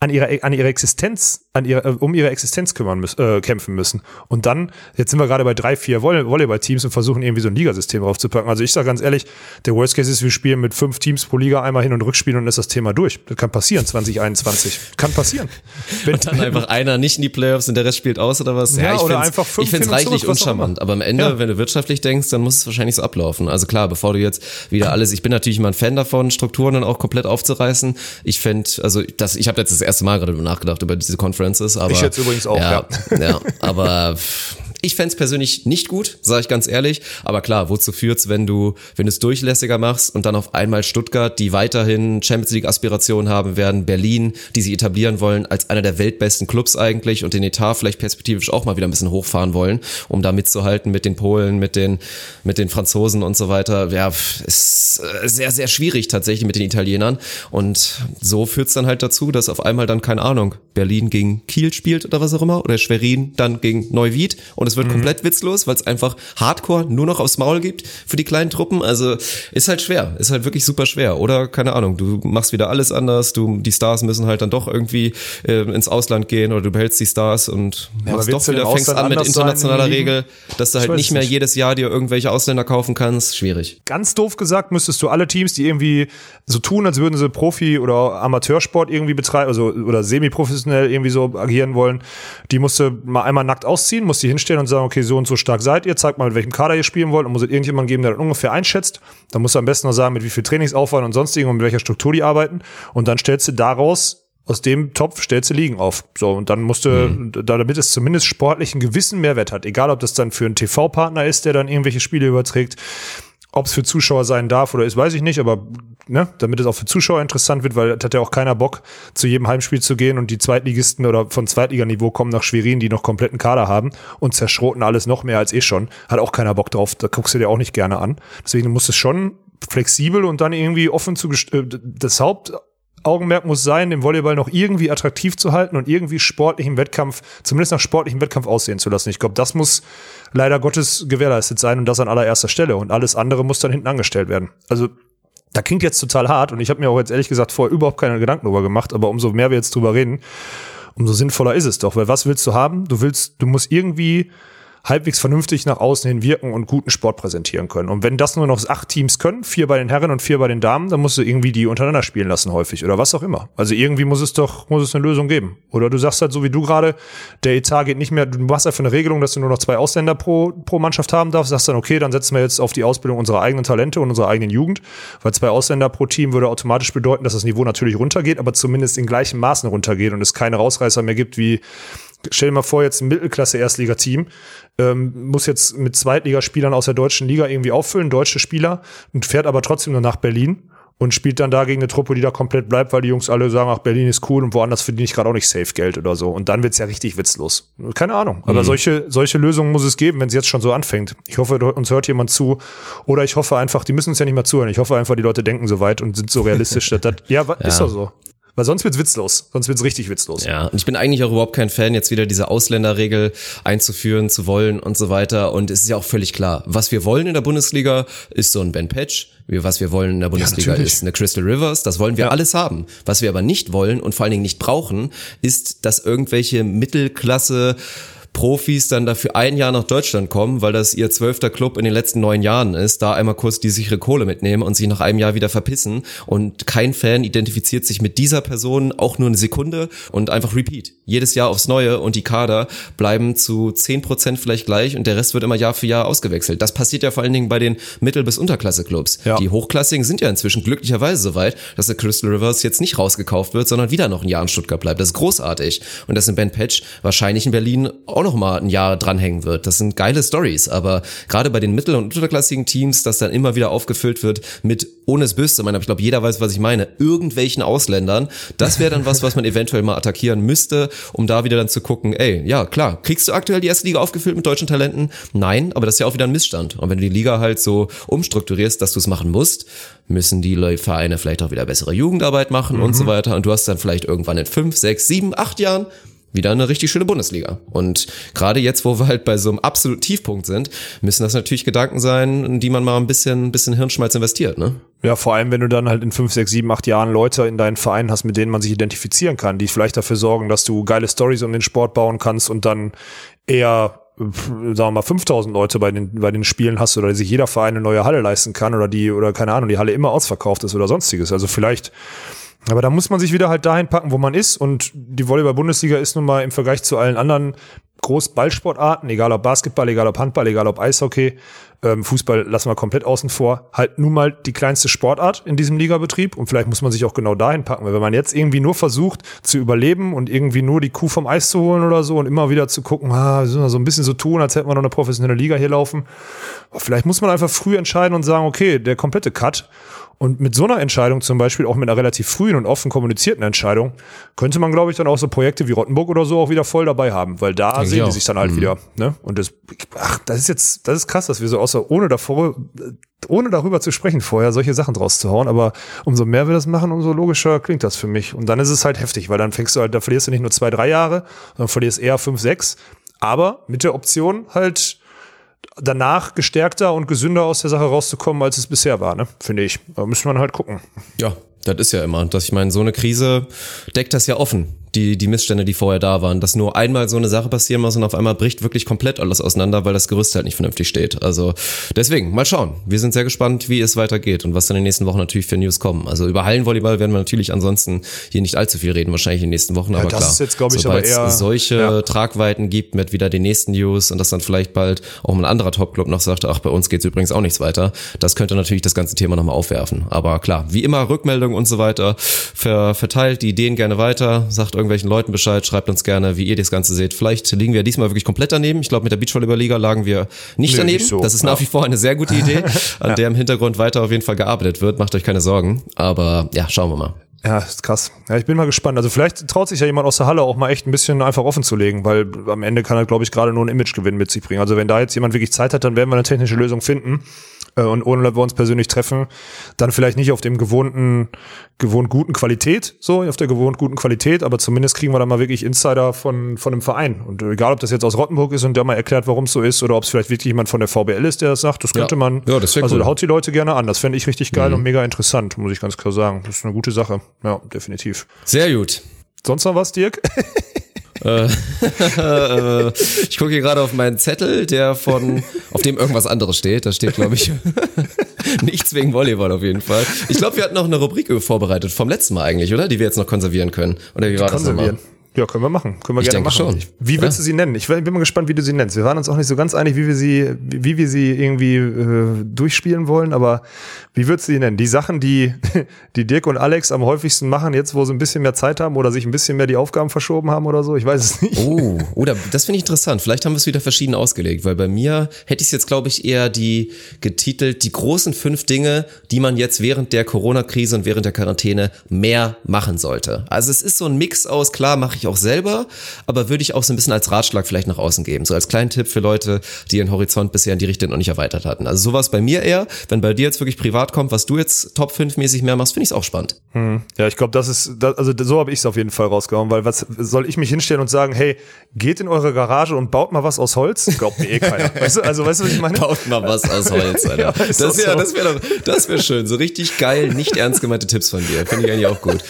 an ihre, an ihre Existenz, an ihre, äh, um ihre Existenz kümmern müssen, äh, kämpfen müssen. Und dann, jetzt sind wir gerade bei drei, vier Volley Volleyball-Teams und versuchen irgendwie so ein Ligasystem draufzupacken. Also ich sage ganz ehrlich, der Worst Case ist, wir spielen mit fünf Teams pro Liga einmal hin und rückspielen und ist das Thema durch. Das kann passieren, 2021. Kann passieren.
Wenn, und dann einfach einer nicht in die Playoffs und der Rest spielt aus oder was?
Ja, ja ich oder einfach
fünf Ich finde es reichlich uncharmant. Aber am Ende, ja. wenn du wirtschaftlich denkst, dann muss es wahrscheinlich so ablaufen. Also klar, bevor du jetzt wieder alles, ich bin natürlich immer ein Fan davon, Strukturen dann auch komplett aufzureißen. Ich fände, also das, ich habe jetzt das erste Mal gerade nachgedacht, nachgedacht über diese Conferences. Aber,
ich jetzt übrigens auch,
ja. Ja, ja aber ich fände persönlich nicht gut, sage ich ganz ehrlich. Aber klar, wozu führt's, wenn du, wenn du es durchlässiger machst und dann auf einmal Stuttgart, die weiterhin Champions League Aspirationen haben werden, Berlin, die sie etablieren wollen als einer der weltbesten Clubs eigentlich und den Etat vielleicht perspektivisch auch mal wieder ein bisschen hochfahren wollen, um da mitzuhalten mit den Polen, mit den, mit den Franzosen und so weiter. Ja, ist sehr, sehr schwierig tatsächlich mit den Italienern. Und so führt's dann halt dazu, dass auf einmal dann, keine Ahnung, Berlin gegen Kiel spielt oder was auch immer, oder Schwerin dann gegen Neuwied und es wird mhm. komplett witzlos, weil es einfach Hardcore nur noch aufs Maul gibt für die kleinen Truppen. Also ist halt schwer, ist halt wirklich super schwer. Oder keine Ahnung, du machst wieder alles anders, du die Stars müssen halt dann doch irgendwie äh, ins Ausland gehen oder du behältst die Stars und ja, machst doch wieder, fängst an mit internationaler Regel, dass du halt nicht mehr nicht. jedes Jahr dir irgendwelche Ausländer kaufen kannst. Schwierig.
Ganz doof gesagt, müsstest du alle Teams, die irgendwie so tun, als würden sie Profi- oder Amateursport irgendwie betreiben, also oder semi-professionell irgendwie so agieren wollen, die musst du mal einmal nackt ausziehen, musst die hinstellen und sagen, okay, so und so stark seid ihr, zeigt mal, mit welchem Kader ihr spielen wollt und muss es irgendjemanden geben, der das ungefähr einschätzt. Dann musst du am besten noch sagen, mit wie viel Trainingsaufwand und sonst irgendwo, mit welcher Struktur die arbeiten. Und dann stellst du daraus aus dem Topf stellst du Liegen auf. So, und dann musst du, mhm. damit es zumindest sportlich einen gewissen Mehrwert hat, egal ob das dann für einen TV-Partner ist, der dann irgendwelche Spiele überträgt, ob es für Zuschauer sein darf oder ist, weiß ich nicht, aber ne, damit es auch für Zuschauer interessant wird, weil hat ja auch keiner Bock, zu jedem Heimspiel zu gehen und die Zweitligisten oder von Zweitliganiveau kommen nach Schwerin, die noch kompletten Kader haben und zerschroten alles noch mehr als eh schon. Hat auch keiner Bock drauf, da guckst du dir auch nicht gerne an. Deswegen muss es schon flexibel und dann irgendwie offen zu äh, das Haupt Augenmerk muss sein, den Volleyball noch irgendwie attraktiv zu halten und irgendwie sportlichen Wettkampf, zumindest nach sportlichem Wettkampf aussehen zu lassen. Ich glaube, das muss leider Gottes gewährleistet sein und das an allererster Stelle. Und alles andere muss dann hinten angestellt werden. Also da klingt jetzt total hart und ich habe mir auch jetzt ehrlich gesagt vorher überhaupt keine Gedanken darüber gemacht, aber umso mehr wir jetzt drüber reden, umso sinnvoller ist es doch. Weil was willst du haben? Du willst, du musst irgendwie halbwegs vernünftig nach außen hin wirken und guten Sport präsentieren können. Und wenn das nur noch acht Teams können, vier bei den Herren und vier bei den Damen, dann musst du irgendwie die untereinander spielen lassen häufig oder was auch immer. Also irgendwie muss es doch, muss es eine Lösung geben. Oder du sagst halt so wie du gerade, der Etat geht nicht mehr, du machst einfach eine Regelung, dass du nur noch zwei Ausländer pro, pro Mannschaft haben darfst, sagst dann, okay, dann setzen wir jetzt auf die Ausbildung unserer eigenen Talente und unserer eigenen Jugend, weil zwei Ausländer pro Team würde automatisch bedeuten, dass das Niveau natürlich runtergeht, aber zumindest in gleichem Maßen runtergeht und es keine Rausreißer mehr gibt wie stell dir mal vor, jetzt ein Mittelklasse-Erstligateam ähm, muss jetzt mit Zweitligaspielern aus der deutschen Liga irgendwie auffüllen, deutsche Spieler, und fährt aber trotzdem nur nach Berlin und spielt dann da gegen eine Truppe, die da komplett bleibt, weil die Jungs alle sagen, ach, Berlin ist cool und woanders verdiene ich gerade auch nicht safe Geld oder so. Und dann wird's ja richtig witzlos. Keine Ahnung. Aber mhm. solche, solche Lösungen muss es geben, wenn es jetzt schon so anfängt. Ich hoffe, uns hört jemand zu. Oder ich hoffe einfach, die müssen uns ja nicht mal zuhören. Ich hoffe einfach, die Leute denken so weit und sind so realistisch. dass das, ja, ja, ist doch so. Weil sonst wird's witzlos. Sonst wird's richtig witzlos.
Ja, und ich bin eigentlich auch überhaupt kein Fan, jetzt wieder diese Ausländerregel einzuführen zu wollen und so weiter. Und es ist ja auch völlig klar, was wir wollen in der Bundesliga ist so ein Ben Patch. Was wir wollen in der Bundesliga ja, ist eine Crystal Rivers. Das wollen wir ja. alles haben. Was wir aber nicht wollen und vor allen Dingen nicht brauchen, ist, dass irgendwelche Mittelklasse Profis dann dafür ein Jahr nach Deutschland kommen, weil das ihr zwölfter Club in den letzten neun Jahren ist, da einmal kurz die sichere Kohle mitnehmen und sich nach einem Jahr wieder verpissen. Und kein Fan identifiziert sich mit dieser Person auch nur eine Sekunde und einfach repeat. Jedes Jahr aufs Neue und die Kader bleiben zu zehn Prozent vielleicht gleich und der Rest wird immer Jahr für Jahr ausgewechselt. Das passiert ja vor allen Dingen bei den Mittel- bis Unterklasse-Clubs. Ja. Die Hochklassigen sind ja inzwischen glücklicherweise so weit, dass der Crystal Rivers jetzt nicht rausgekauft wird, sondern wieder noch ein Jahr in Stuttgart bleibt. Das ist großartig. Und das in Ben Patch wahrscheinlich in Berlin auch noch mal ein Jahr dranhängen wird. Das sind geile Stories, aber gerade bei den mittel- und unterklassigen Teams, das dann immer wieder aufgefüllt wird mit, ohne es böse zu meinen, aber ich glaube, jeder weiß, was ich meine, irgendwelchen Ausländern, das wäre dann was, was man eventuell mal attackieren müsste, um da wieder dann zu gucken, ey, ja, klar, kriegst du aktuell die erste Liga aufgefüllt mit deutschen Talenten? Nein, aber das ist ja auch wieder ein Missstand. Und wenn du die Liga halt so umstrukturierst, dass du es machen musst, müssen die Vereine vielleicht auch wieder bessere Jugendarbeit machen mhm. und so weiter. Und du hast dann vielleicht irgendwann in fünf, sechs, sieben, acht Jahren wieder eine richtig schöne Bundesliga. Und gerade jetzt, wo wir halt bei so einem absoluten Tiefpunkt sind, müssen das natürlich Gedanken sein, in die man mal ein bisschen, bisschen Hirnschmalz investiert, ne?
Ja, vor allem, wenn du dann halt in fünf, sechs, sieben, acht Jahren Leute in deinen Vereinen hast, mit denen man sich identifizieren kann, die vielleicht dafür sorgen, dass du geile Stories um den Sport bauen kannst und dann eher sagen wir mal 5000 Leute bei den bei den Spielen hast oder sich jeder Verein eine neue Halle leisten kann oder die oder keine Ahnung die Halle immer ausverkauft ist oder sonstiges also vielleicht aber da muss man sich wieder halt dahin packen, wo man ist. Und die Volleyball-Bundesliga ist nun mal im Vergleich zu allen anderen Großballsportarten, egal ob Basketball, egal ob Handball, egal ob Eishockey, ähm, Fußball lassen wir komplett außen vor, halt nun mal die kleinste Sportart in diesem Ligabetrieb. Und vielleicht muss man sich auch genau dahin packen, weil wenn man jetzt irgendwie nur versucht zu überleben und irgendwie nur die Kuh vom Eis zu holen oder so und immer wieder zu gucken, ah, so ein bisschen so tun, als hätten wir noch eine professionelle Liga hier laufen. Vielleicht muss man einfach früh entscheiden und sagen, okay, der komplette Cut und mit so einer Entscheidung, zum Beispiel auch mit einer relativ frühen und offen kommunizierten Entscheidung, könnte man, glaube ich, dann auch so Projekte wie Rottenburg oder so auch wieder voll dabei haben, weil da Denke sehen die sich dann halt mhm. wieder. Ne? Und das, ach, das ist jetzt, das ist krass, dass wir so außer ohne davor, ohne darüber zu sprechen vorher, solche Sachen draus zu hauen. Aber umso mehr wir das machen, umso logischer klingt das für mich. Und dann ist es halt heftig, weil dann fängst du halt, da verlierst du nicht nur zwei, drei Jahre, sondern verlierst eher fünf, sechs. Aber mit der Option halt danach gestärkter und gesünder aus der Sache rauszukommen, als es bisher war, ne? Finde ich. Da müsste man halt gucken.
Ja, das ist ja immer. Dass ich meine, so eine Krise deckt das ja offen die, die Missstände, die vorher da waren, dass nur einmal so eine Sache passieren muss und auf einmal bricht wirklich komplett alles auseinander, weil das Gerüst halt nicht vernünftig steht. Also deswegen, mal schauen. Wir sind sehr gespannt, wie es weitergeht und was dann in den nächsten Wochen natürlich für News kommen. Also über Hallenvolleyball werden wir natürlich ansonsten hier nicht allzu viel reden, wahrscheinlich in den nächsten Wochen,
ja,
aber
das
klar.
Ist jetzt, glaube ich, aber eher,
solche ja. Tragweiten gibt mit wieder den nächsten News und dass dann vielleicht bald auch ein anderer Topclub noch sagt, ach, bei uns geht's übrigens auch nichts weiter. Das könnte natürlich das ganze Thema nochmal aufwerfen. Aber klar, wie immer, Rückmeldungen und so weiter, ver verteilt die Ideen gerne weiter, sagt irgendwelchen Leuten Bescheid, schreibt uns gerne, wie ihr das Ganze seht. Vielleicht liegen wir diesmal wirklich komplett daneben. Ich glaube, mit der Beachvolleyball-Liga lagen wir nicht nee, daneben. Nicht so. Das ist nach wie vor eine sehr gute Idee, an ja. der im Hintergrund weiter auf jeden Fall gearbeitet wird. Macht euch keine Sorgen. Aber ja, schauen wir mal.
Ja, ist krass. Ja, ich bin mal gespannt. Also vielleicht traut sich ja jemand aus der Halle auch mal echt ein bisschen einfach offen zu legen, weil am Ende kann er, glaube ich, gerade nur ein Imagegewinn mit sich bringen. Also wenn da jetzt jemand wirklich Zeit hat, dann werden wir eine technische Lösung finden äh, und ohne dass wir uns persönlich treffen, dann vielleicht nicht auf dem gewohnten, gewohnt guten Qualität, so, auf der gewohnt guten Qualität, aber zumindest kriegen wir da mal wirklich Insider von, von einem Verein. Und egal, ob das jetzt aus Rottenburg ist und der mal erklärt, warum es so ist, oder ob es vielleicht wirklich jemand von der VBL ist, der das sagt, das könnte ja. man,
ja, das
also
cool.
haut die Leute gerne an. Das fände ich richtig geil mhm. und mega interessant, muss ich ganz klar sagen. Das ist eine gute Sache. Ja, definitiv.
Sehr gut.
Sonst noch was, Dirk?
Äh, ich gucke hier gerade auf meinen Zettel, der von, auf dem irgendwas anderes steht. Da steht, glaube ich, nichts wegen Volleyball auf jeden Fall. Ich glaube, wir hatten noch eine Rubrik vorbereitet vom letzten Mal eigentlich, oder? Die wir jetzt noch konservieren können. Oder wie war das nochmal?
Ja, können wir machen. Können wir
ich
gerne
machen. Schon.
Wie willst ja. du sie nennen? Ich bin mal gespannt, wie du sie nennst. Wir waren uns auch nicht so ganz einig, wie wir sie, wie wir sie irgendwie äh, durchspielen wollen, aber wie würdest du sie nennen? Die Sachen, die, die Dirk und Alex am häufigsten machen, jetzt wo sie ein bisschen mehr Zeit haben oder sich ein bisschen mehr die Aufgaben verschoben haben oder so? Ich weiß es nicht.
Oh, oder das finde ich interessant. Vielleicht haben wir es wieder verschieden ausgelegt, weil bei mir hätte ich es jetzt, glaube ich, eher die getitelt, die großen fünf Dinge, die man jetzt während der Corona-Krise und während der Quarantäne mehr machen sollte. Also es ist so ein Mix aus, klar mache ich auch selber, aber würde ich auch so ein bisschen als Ratschlag vielleicht nach außen geben. So als kleinen Tipp für Leute, die ihren Horizont bisher in die Richtung noch nicht erweitert hatten. Also sowas bei mir eher, wenn bei dir jetzt wirklich privat kommt, was du jetzt Top 5 mäßig mehr machst, finde ich es auch spannend.
Hm. Ja, ich glaube, das ist, das, also so habe ich es auf jeden Fall rausgehauen, weil was soll ich mich hinstellen und sagen, hey, geht in eure Garage und baut mal was aus Holz? Glaubt mir eh keiner. weißt du, also weißt du, was ich meine?
Baut mal was aus Holz, Alter. ja, das wäre so. das wäre das wäre schön. So richtig geil, nicht ernst gemeinte Tipps von dir. Finde ich eigentlich auch gut.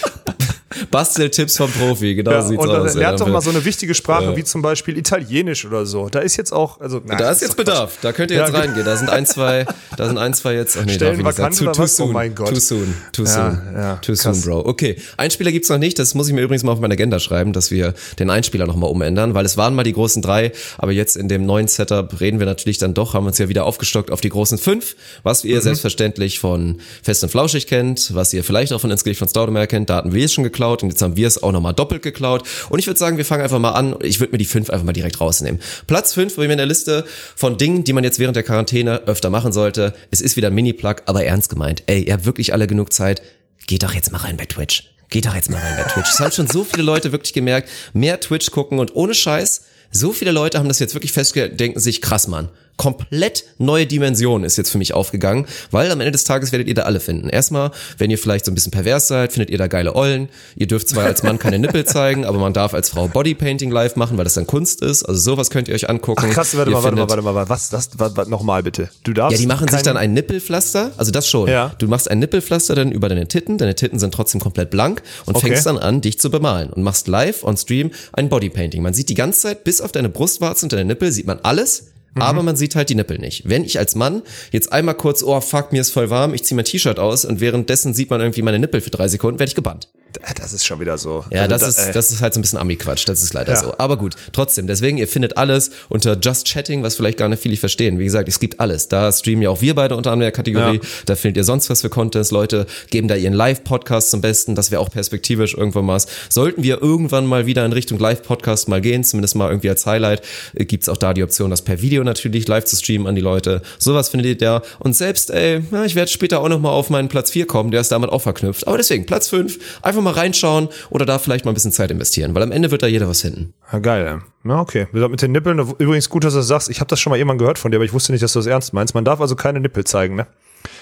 Basteltipps vom Profi, genau ja, sieht's und aus.
Und lernt doch mal so eine wichtige Sprache ja. wie zum Beispiel Italienisch oder so. Da ist jetzt auch, also
na, da ist jetzt Bedarf. Quatsch. Da könnt ihr jetzt ja, reingehen. Da sind ein, zwei, da sind ein, zwei jetzt.
Ach nee, Stellen darf ich nicht sagen. Too, too soon. Oh mein Gott.
Too soon. Too soon. Ja, too soon, Bro. Okay, Einspieler gibt's noch nicht. Das muss ich mir übrigens mal auf meine Agenda schreiben, dass wir den Einspieler nochmal umändern, weil es waren mal die großen drei, aber jetzt in dem neuen Setup reden wir natürlich dann doch, haben uns ja wieder aufgestockt auf die großen fünf, was ihr mhm. selbstverständlich von Fest und Flauschig kennt, was ihr vielleicht auch von Ins von Staudemeyer kennt. Da hatten wir es schon geklaut und jetzt haben wir es auch nochmal doppelt geklaut. Und ich würde sagen, wir fangen einfach mal an. Ich würde mir die fünf einfach mal direkt rausnehmen. Platz fünf bei mir in der Liste von Dingen, die man jetzt während der Quarantäne öfter machen sollte. Es ist wieder ein Mini-Plug, aber ernst gemeint. Ey, ihr habt wirklich alle genug Zeit. Geht doch jetzt mal rein bei Twitch. Geht doch jetzt mal rein bei Twitch. Es haben schon so viele Leute wirklich gemerkt, mehr Twitch gucken und ohne Scheiß, so viele Leute haben das jetzt wirklich festgestellt, denken sich, krass, Mann komplett neue Dimension ist jetzt für mich aufgegangen, weil am Ende des Tages werdet ihr da alle finden. Erstmal, wenn ihr vielleicht so ein bisschen pervers seid, findet ihr da geile Ollen. Ihr dürft zwar als Mann keine Nippel zeigen, aber man darf als Frau Bodypainting live machen, weil das dann Kunst ist. Also sowas könnt ihr euch angucken.
Ach, krass, warte
ihr
mal, warte mal, warte mal, was, das, nochmal bitte. Du darfst.
ja, die machen sich dann ein Nippelpflaster, also das schon.
Ja.
Du machst ein Nippelpflaster dann über deine Titten, deine Titten sind trotzdem komplett blank und
Okay.
fängst dann an, dich zu bemalen und machst live on Stream ein Bodypainting. Man sieht die ganze Zeit, bis auf deine Brustwarzen und deine Nippel sieht man alles,
Mhm.
aber man sieht halt die Nippel nicht. Wenn ich als Mann jetzt einmal kurz, oh fuck, mir ist voll warm, ich zieh mein T-Shirt aus und währenddessen sieht man irgendwie meine Nippel für drei Sekunden, werde ich gebannt.
Das ist schon wieder so.
Ja,
Also
das
da-
ist,
ey.
das ist halt so ein bisschen Ami-Quatsch, das ist leider
Ja.
so. Aber gut, trotzdem, deswegen, ihr findet alles unter Just Chatting, was vielleicht gar nicht viele verstehen. Wie gesagt, es gibt alles. Da streamen ja auch wir beide unter anderem der Kategorie.
Ja.
Da findet ihr sonst was für Contents. Leute geben da ihren Live-Podcast zum Besten. Das wäre auch perspektivisch irgendwann mal. Sollten wir irgendwann mal wieder in Richtung Live-Podcast mal gehen, zumindest mal irgendwie als Highlight, äh, gibt's auch da die Option, das per Video natürlich live zu streamen an die Leute. Sowas findet ihr da. Und selbst, ey, ich werde später auch noch mal auf meinen Platz 4 kommen, der ist damit auch verknüpft. Aber deswegen, Platz 5, einfach mal reinschauen oder da vielleicht mal ein bisschen Zeit investieren, weil am Ende wird da jeder was finden.
Ja, geil. Ja, okay. Mit den Nippeln, übrigens gut, dass du das sagst. Ich habe das schon mal irgendwann gehört von dir, aber ich wusste nicht, dass du das ernst meinst. Man darf also keine Nippel zeigen, ne?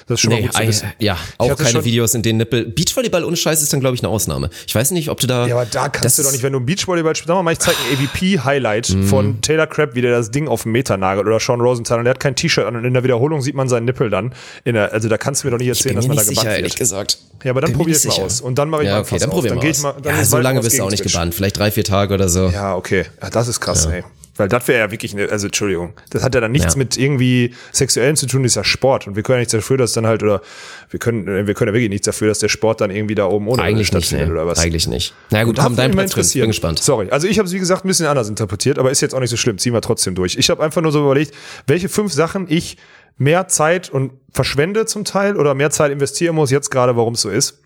Das ist schon mal
Nee,
gut zu wissen.
ja, auch keine Videos, in denen Nippel. Beachvolleyball ohne Scheiß ist dann, glaube ich, eine Ausnahme. Ich weiß nicht, ob du da.
Ja, aber da kannst du doch nicht, wenn du ein Beachvolleyball spielst. Sag mal, ich zeige ein AVP-Highlight
Mhm.
von Taylor Crabb, wie der das Ding auf den Meter nagelt oder Sean Rosenthal und der hat kein T-Shirt an und in der Wiederholung sieht man seinen Nippel dann. In der, also da kannst du mir doch nicht
Ich
erzählen, dass man da
sicher,
gebannt
ehrlich
wird.
gesagt.
Ja, aber dann probier es mal aus. Und dann mache ich
Ja,
mal
okay, dann probieren wir aus.
ich mal,
ja, so lange bist du auch nicht gebannt. Vielleicht drei, vier Tage oder so.
Ja, okay. Ja, das ist krass, ey. Weil das wäre ja wirklich eine, also Entschuldigung, das hat ja dann nichts
Ja.
mit irgendwie Sexuellen zu tun, das ist ja Sport. Und wir können ja nichts dafür, dass dann halt, oder wir können, äh, wir können ja wirklich nichts dafür, dass der Sport dann irgendwie da oben ohne
Eigentlich nicht,
stattfindet
nee.
oder was.
Eigentlich nicht. Na gut,
Darf
komm, dein
mich mal
Platz fünf. Bin gespannt.
Sorry, also ich habe es wie gesagt ein bisschen anders interpretiert, aber ist jetzt auch nicht so schlimm. Ziehen wir trotzdem durch. Ich habe einfach nur so überlegt, welche fünf Sachen ich mehr Zeit und verschwende zum Teil oder mehr Zeit investieren muss, jetzt gerade, warum es so ist.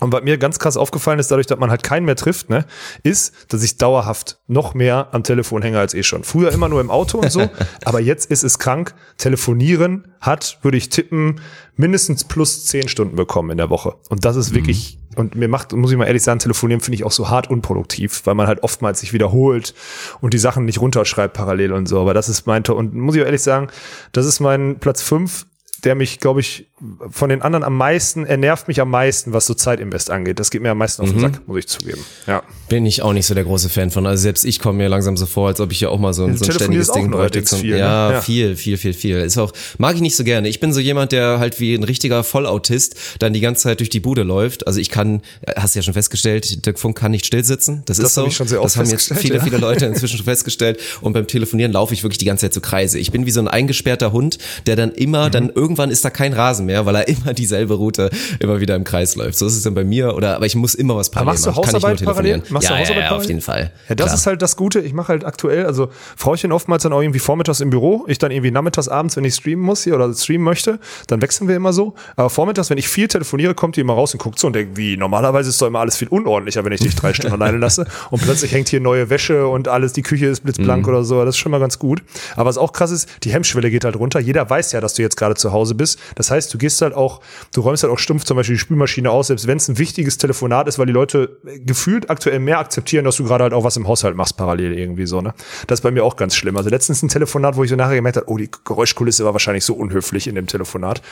Und was mir ganz krass aufgefallen ist, dadurch, dass man halt keinen mehr trifft, ne, ist, dass ich dauerhaft noch mehr am Telefon hänge als eh schon. Früher immer nur im Auto und so, aber jetzt ist es krank. Telefonieren hat, würde ich tippen, mindestens plus zehn Stunden bekommen in der Woche. Und das ist wirklich, und mir macht, muss ich mal ehrlich sagen, telefonieren finde ich auch so hart unproduktiv, weil man halt oftmals sich wiederholt und die Sachen nicht runterschreibt parallel und so. Aber das ist mein, und muss ich auch ehrlich sagen, das ist mein Platz fünf der mich, glaube ich, von den anderen am meisten, er nervt mich am meisten, was so Zeitinvest angeht. Das geht mir am meisten auf den Sack, muss ich zugeben. Ja.
Bin ich auch nicht so der große Fan von. Also selbst ich komme mir langsam so vor, als ob ich ja auch mal so ein, so ein ständiges Ding bräuchte. Zum,
viel, ne?
ja,
Ja.
viel, viel, viel, viel. Ist auch, mag ich nicht so gerne. Ich bin so jemand, der halt wie ein richtiger Vollautist dann die ganze Zeit durch die Bude läuft. Also ich kann, hast du ja schon festgestellt, Dirk Funk kann nicht stillsitzen. Das,
Das
ist so. das haben jetzt viele,
ja.
viele Leute inzwischen schon festgestellt. Und beim Telefonieren laufe ich wirklich die ganze Zeit so Kreise. Ich bin wie so ein eingesperrter Hund, der dann immer,
Mhm.
dann irgendwann ist da kein Rasen mehr, weil er immer dieselbe Route immer wieder im Kreis läuft. So ist es dann bei mir. Oder, aber ich muss immer was parallel
machst du
machen. Kann nur
Hausarbeit parallel?
telefonieren.
Machst du
ja,
Hausarbeit
ja, ja, auf
parallel?
jeden Fall.
Ja, das
Klar.
ist halt das Gute. Ich mache halt aktuell, also Frauchen oftmals dann auch irgendwie vormittags im Büro, ich dann irgendwie nachmittags abends, wenn ich streamen muss hier oder streamen möchte, dann wechseln wir immer so. Aber vormittags, wenn ich viel telefoniere, kommt die immer raus und guckt so und denkt, wie, normalerweise ist doch immer alles viel unordentlicher, wenn ich dich drei Stunden alleine lasse. Und plötzlich hängt hier neue Wäsche und alles, die Küche ist blitzblank oder so. Das ist schon mal ganz gut. Aber was auch krass ist, die Hemmschwelle geht halt runter. Jeder weiß ja, dass du jetzt gerade zu Hause bist. Das heißt, du gehst halt auch, du räumst halt auch stumpf zum Beispiel die Spülmaschine aus, selbst wenn es ein wichtiges Telefonat ist, weil die Leute gefühlt aktuell mehr akzeptieren, dass du gerade halt auch was im Haushalt machst parallel irgendwie so, ne? Das ist bei mir auch ganz schlimm. Also letztens ein Telefonat, wo ich so nachher gemerkt habe, oh, die Geräuschkulisse war wahrscheinlich so unhöflich in dem Telefonat.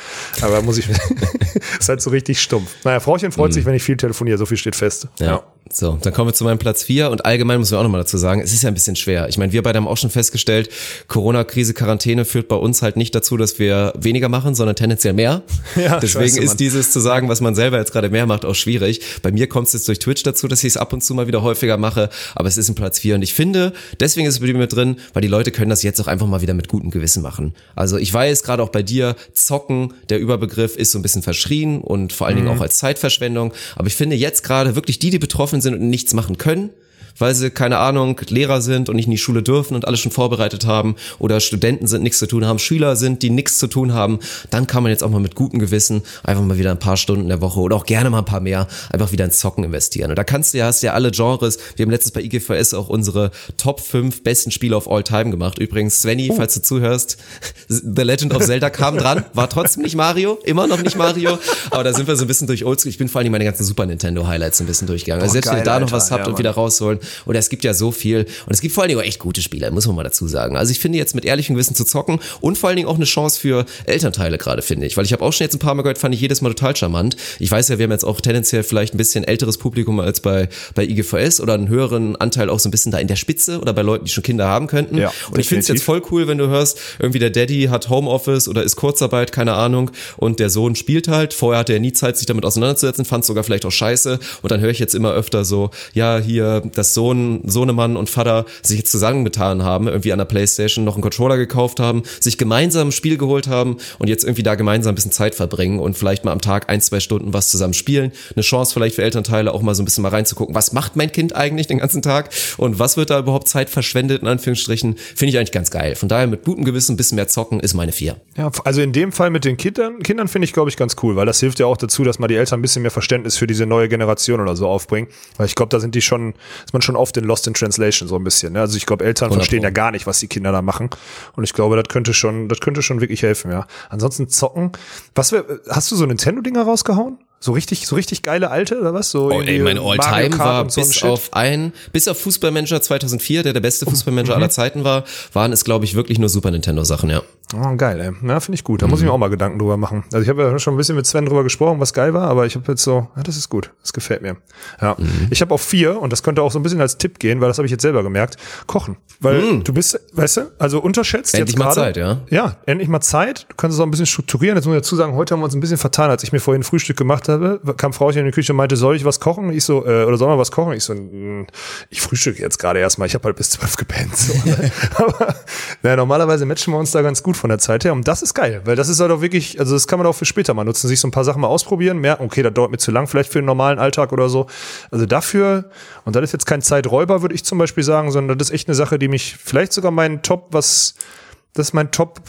Aber muss ich, ist halt so richtig stumpf. Naja, Frauchen freut sich, wenn ich viel telefoniere, so viel steht fest.
Ja. So, dann kommen wir zu meinem Platz vier und allgemein müssen wir auch nochmal dazu sagen, es ist ja ein bisschen schwer. Ich meine, wir beide haben auch schon festgestellt, Corona-Krise, Quarantäne führt bei uns halt nicht dazu, dass wir weniger machen, sondern tendenziell mehr.
Ja,
Deswegen
scheiße,
ist dieses zu sagen, was man selber jetzt gerade mehr macht, auch schwierig. Bei mir kommt es jetzt durch Twitch dazu, dass ich es ab und zu mal wieder häufiger mache, aber es ist ein Platz vier und ich finde, deswegen ist es bei mir mit drin, weil die Leute können das jetzt auch einfach mal wieder mit gutem Gewissen machen. Also ich weiß, gerade auch bei dir, zocken, der Überbegriff ist so ein bisschen verschrien und vor allen Dingen auch als Zeitverschwendung, aber ich finde jetzt gerade wirklich die, die betroffen sind und nichts machen können, weil sie, keine Ahnung, Lehrer sind und nicht in die Schule dürfen und alles schon vorbereitet haben oder Studenten sind, nichts zu tun haben, Schüler sind, die nichts zu tun haben, dann kann man jetzt auch mal mit gutem Gewissen einfach mal wieder ein paar Stunden in der Woche oder auch gerne mal ein paar mehr einfach wieder ins Zocken investieren. Und da kannst du ja, hast ja alle Genres, wir haben letztens bei IGVS auch unsere Top 5 besten Spiele of all time gemacht. Übrigens, Svenny, falls du zuhörst, The Legend of Zelda kam dran, war trotzdem nicht Mario, immer noch nicht Mario, aber da sind wir so ein bisschen durch Oldschool. Ich bin vor allem meine ganzen Super Nintendo Highlights ein bisschen durchgegangen. Also selbst wenn ihr da noch
Alter.
was habt
Ja,
und wieder rausholen, Oder es gibt ja so viel. Und es gibt vor allen Dingen auch echt gute Spieler, muss man mal dazu sagen. Also ich finde jetzt mit ehrlichem Gewissen zu zocken und vor allen Dingen auch eine Chance für Elternteile gerade, finde ich. Weil ich habe auch schon jetzt ein paar Mal gehört, fand ich jedes Mal total charmant. Ich weiß ja, wir haben jetzt auch tendenziell vielleicht ein bisschen älteres Publikum als bei, bei IGVS oder einen höheren Anteil auch so ein bisschen da in der Spitze oder bei Leuten, die schon Kinder haben könnten.
Ja,
und ich finde es jetzt voll cool, wenn du hörst, irgendwie der Daddy hat Homeoffice oder ist Kurzarbeit, keine Ahnung, und der Sohn spielt halt. Vorher hatte er nie Zeit, sich damit auseinanderzusetzen, fand es sogar vielleicht auch scheiße. Und dann höre ich jetzt immer öfter so, ja, hier, Sohn, Sohnemann und Vater sich jetzt zusammengetan haben, irgendwie an der Playstation noch einen Controller gekauft haben, sich gemeinsam ein Spiel geholt haben und jetzt irgendwie da gemeinsam ein bisschen Zeit verbringen und vielleicht mal am Tag ein, zwei Stunden was zusammen spielen. Eine Chance vielleicht für Elternteile auch mal so ein bisschen mal reinzugucken, was macht mein Kind eigentlich den ganzen Tag und was wird da überhaupt Zeit verschwendet, in Anführungsstrichen, finde ich eigentlich ganz geil. Von daher mit gutem Gewissen ein bisschen mehr zocken ist meine vier.
Ja, also in dem Fall mit den Kindern, Kindern finde ich, glaube ich, ganz cool, weil das hilft ja auch dazu, dass mal die Eltern ein bisschen mehr Verständnis für diese neue Generation oder so aufbringen. Weil ich glaube, da sind die schon, ist man schon oft in Lost in Translation so ein bisschen. Ne? Also ich glaube, Eltern
100
verstehen ja gar nicht, was die Kinder da machen. Und ich glaube, das könnte schon, das könnte schon wirklich helfen, ja. Ansonsten zocken. Was wär, hast du so Nintendo-Dinger rausgehauen? So richtig, so richtig geile alte oder was? So
Oh, ey, mein All-Time war
so
bis
Shit?
Auf ein, bis auf Fußballmanager 2004, der der beste Fußballmanager aller Zeiten war, waren es, glaube ich, wirklich nur Super Nintendo Sachen, ja.
Oh, geil, ey. Ja, finde ich gut. Da muss
Mhm.
ich mir auch mal Gedanken drüber machen. Also ich habe ja schon ein bisschen mit Sven drüber gesprochen, was geil war, aber ich habe jetzt so, ja, das ist gut. Das gefällt mir. Ja.
Mhm.
Ich habe auf vier, und das könnte auch so ein bisschen als Tipp gehen, weil das habe ich jetzt selber gemerkt, kochen. Weil du bist, weißt du, also unterschätzt
Mhm. Endlich
jetzt
mal
gerade.
Zeit, ja.
Ja, endlich mal Zeit. Du kannst es auch ein bisschen strukturieren. Jetzt muss ich dazu sagen, heute haben wir uns ein bisschen vertan. Als ich mir vorhin Frühstück gemacht habe, kam Frauchen in die Küche und meinte, soll ich was kochen? Ich so, äh, oder soll man was kochen? Ich so, mm, ich frühstücke jetzt gerade erstmal. Ich habe halt bis zwölf gepennt. So, ne? Aber naja, normalerweise matchen wir uns da ganz gut von der Zeit her. Und das ist geil, weil das ist halt auch wirklich, also das kann man auch für später mal nutzen, sich so ein paar Sachen mal ausprobieren, merken, okay, das dauert mir zu lang, vielleicht für den normalen Alltag oder so. Also dafür, und das ist jetzt kein Zeiträuber, würde ich zum Beispiel sagen, sondern das ist echt eine Sache, die mich vielleicht sogar meinen Top, was, das ist mein Top,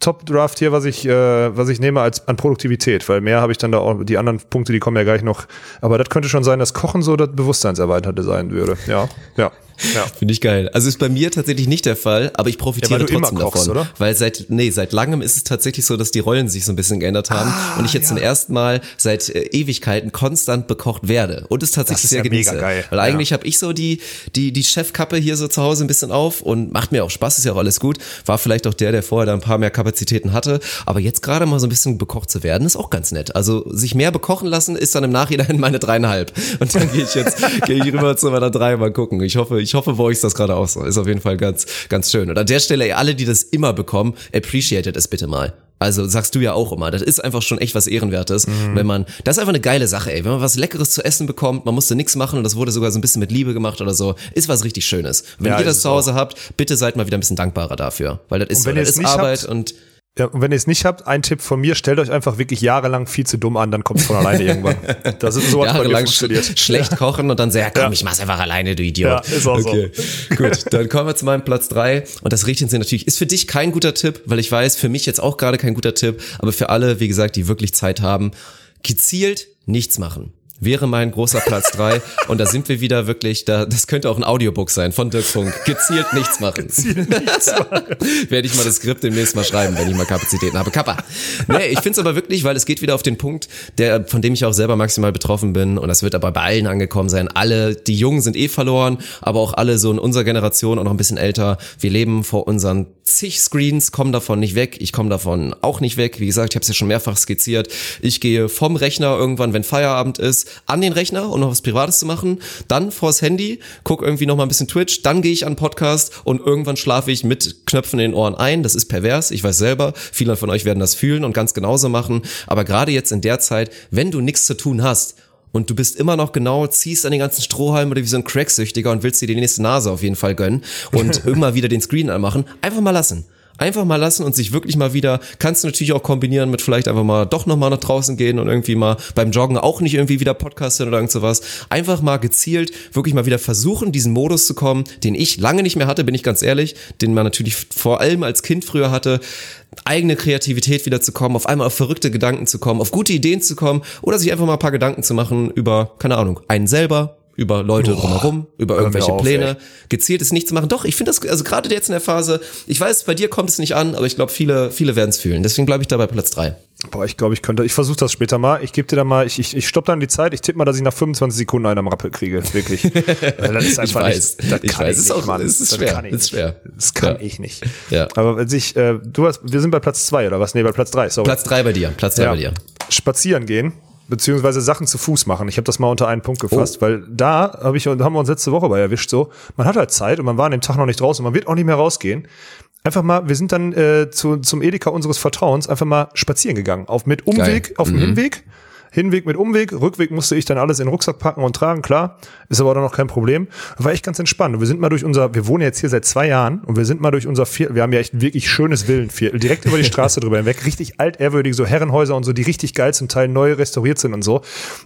Top Draft hier, was ich, äh, was ich nehme als an Produktivität, weil mehr habe ich dann da auch, die anderen Punkte, die kommen ja gleich noch. Aber das könnte schon sein, dass Kochen so das Bewusstseinserweiterte sein würde. Ja, ja, ja.
Finde ich geil. Also ist bei mir tatsächlich nicht der Fall, aber ich profitiere
Ja,
trotzdem
kochst,
davon.
oder?
Weil seit, nee, seit langem ist es tatsächlich so, dass die Rollen sich so ein bisschen geändert haben und ich jetzt zum ersten Mal seit äh, Ewigkeiten konstant bekocht werde und es tatsächlich
Das ist
sehr
ja mega
genieße.
geil.
Weil eigentlich habe ich so die, die, die Chefkappe hier so zu Hause ein bisschen auf und macht mir auch Spaß, ist ja auch alles gut. War vielleicht auch der, der vorher da ein paar mehr Kapazitäten hatte, aber jetzt gerade mal so ein bisschen bekocht zu werden, ist auch ganz nett. Also sich mehr bekochen lassen ist dann im Nachhinein meine dreieinhalb. Und dann gehe ich jetzt, gehe ich rüber zu meiner drei mal gucken. Ich hoffe, ich hoffe, bei euch ist das gerade auch so. Ist auf jeden Fall ganz, ganz schön. Und an der Stelle, ey, alle, die das immer bekommen, appreciated es bitte mal. Also sagst du ja auch immer, das ist einfach schon echt was Ehrenwertes, wenn man, das ist einfach eine geile Sache, ey, wenn man was Leckeres zu essen bekommt, man musste nichts machen und das wurde sogar so ein bisschen mit Liebe gemacht oder so, ist was richtig Schönes. Wenn
Ja,
ihr das zu Hause habt, bitte seid mal wieder ein bisschen dankbarer dafür, weil das ist
Und
so,
wenn ihr
das ist Arbeit
habt-
und
Ja, und wenn ihr es nicht habt, ein Tipp von mir, stellt euch einfach wirklich jahrelang viel zu dumm an, dann kommt es von alleine irgendwann. Das ist so mir
jahrelang sch schlecht kochen und dann sehr, komm,
Ja.
ich mach's einfach alleine, du Idiot.
Ja, ist auch so.
okay. Gut, dann kommen wir zu meinem Platz drei und das richten Sie natürlich, ist für dich kein guter Tipp, weil ich weiß, für mich jetzt auch gerade kein guter Tipp, aber für alle, wie gesagt, die wirklich Zeit haben, gezielt nichts machen. Wäre mein großer Platz drei und da sind wir wieder wirklich, da, das könnte auch ein Audiobook sein von Dirk Funk. Gezielt nichts machen. Werde ich mal das Skript demnächst mal schreiben, wenn ich mal Kapazitäten habe. Kappa. Nee, ich finde es aber wirklich, weil es geht wieder auf den Punkt, der, von dem ich auch selber maximal betroffen bin und das wird aber bei allen angekommen sein. Alle, die Jungen sind eh verloren, aber auch alle so in unserer Generation und noch ein bisschen älter. Wir leben vor unseren zig Screens, kommen davon nicht weg. Ich komme davon auch nicht weg. Wie gesagt, ich habe es ja schon mehrfach skizziert. Ich gehe vom Rechner irgendwann, wenn Feierabend ist, an den Rechner, um noch was Privates zu machen, dann vors Handy, guck irgendwie noch mal ein bisschen Twitch, dann gehe ich an Podcast und irgendwann schlafe ich mit Knöpfen in den Ohren ein. Das ist pervers, ich weiß selber. Viele von euch werden das fühlen und ganz genauso machen. Aber gerade jetzt in der Zeit, wenn du nichts zu tun hast, und du bist immer noch genau, ziehst an den ganzen Strohhalm oder wie so ein Cracksüchtiger und willst dir die nächste Nase auf jeden Fall gönnen und immer wieder den Screen anmachen, einfach mal lassen. Einfach mal lassen und sich wirklich mal wieder, kannst du natürlich auch kombinieren mit vielleicht einfach mal doch nochmal nach draußen gehen und irgendwie mal beim Joggen auch nicht irgendwie wieder podcasten oder irgend sowas. Einfach mal gezielt wirklich mal wieder versuchen, diesen Modus zu kommen, den ich lange nicht mehr hatte, bin ich ganz ehrlich, den man natürlich vor allem als Kind früher hatte, eigene Kreativität wieder zu kommen, auf einmal auf verrückte Gedanken zu kommen, auf gute Ideen zu kommen oder sich einfach mal ein paar Gedanken zu machen über, keine Ahnung, einen selber, über Leute drumherum, über irgendwelche
auf,
Pläne,
ey.
gezieltes nicht zu machen. Doch, ich finde das, also gerade jetzt in der Phase, ich weiß, bei dir kommt es nicht an, aber ich glaube, viele, viele werden es fühlen. Deswegen bleibe ich da bei Platz drei.
Boah, ich glaube, ich könnte, ich versuche das später mal. Ich gebe dir da mal, ich, ich, ich stopp dann die Zeit. Ich tippe mal, dass ich nach 25 Sekunden einen am Rappel kriege. Wirklich. Das ist einfach
weiß.
nicht, das
Ich
kann
weiß.
ich
Ist
nicht,
auch-
Mann.
es ist
Das
schwer.
kann ich
ist
nicht.
schwer.
Das kann
Ja.
ich nicht.
Ja.
Aber wenn sich, äh, du hast, wir sind bei Platz zwei oder was? Nee, bei Platz drei. Sorry.
Platz drei bei dir, Platz drei
ja.
bei dir.
Spazieren gehen, beziehungsweise Sachen zu Fuß machen. Ich habe das mal unter einen Punkt gefasst,
Oh.
weil da habe ich haben wir uns letzte Woche bei erwischt. So, man hat halt Zeit und man war an dem Tag noch nicht draußen. Man wird auch nicht mehr rausgehen. Einfach mal, wir sind dann äh, zu, zum Edeka unseres Vertrauens einfach mal spazieren gegangen. Auf mit Umweg,
Geil.
auf dem
Mhm.
Hinweg. Hinweg mit Umweg, Rückweg musste ich dann alles in den Rucksack packen und tragen, klar. Ist aber dann noch kein Problem. War echt ganz entspannt. Und wir sind mal durch unser, wir wohnen jetzt hier seit zwei Jahren und wir sind mal durch unser Viertel, wir haben ja echt ein wirklich schönes Villenviertel, direkt über die Straße drüber hinweg, richtig altehrwürdige, so Herrenhäuser und so, die richtig geil zum Teil neu restauriert sind und so.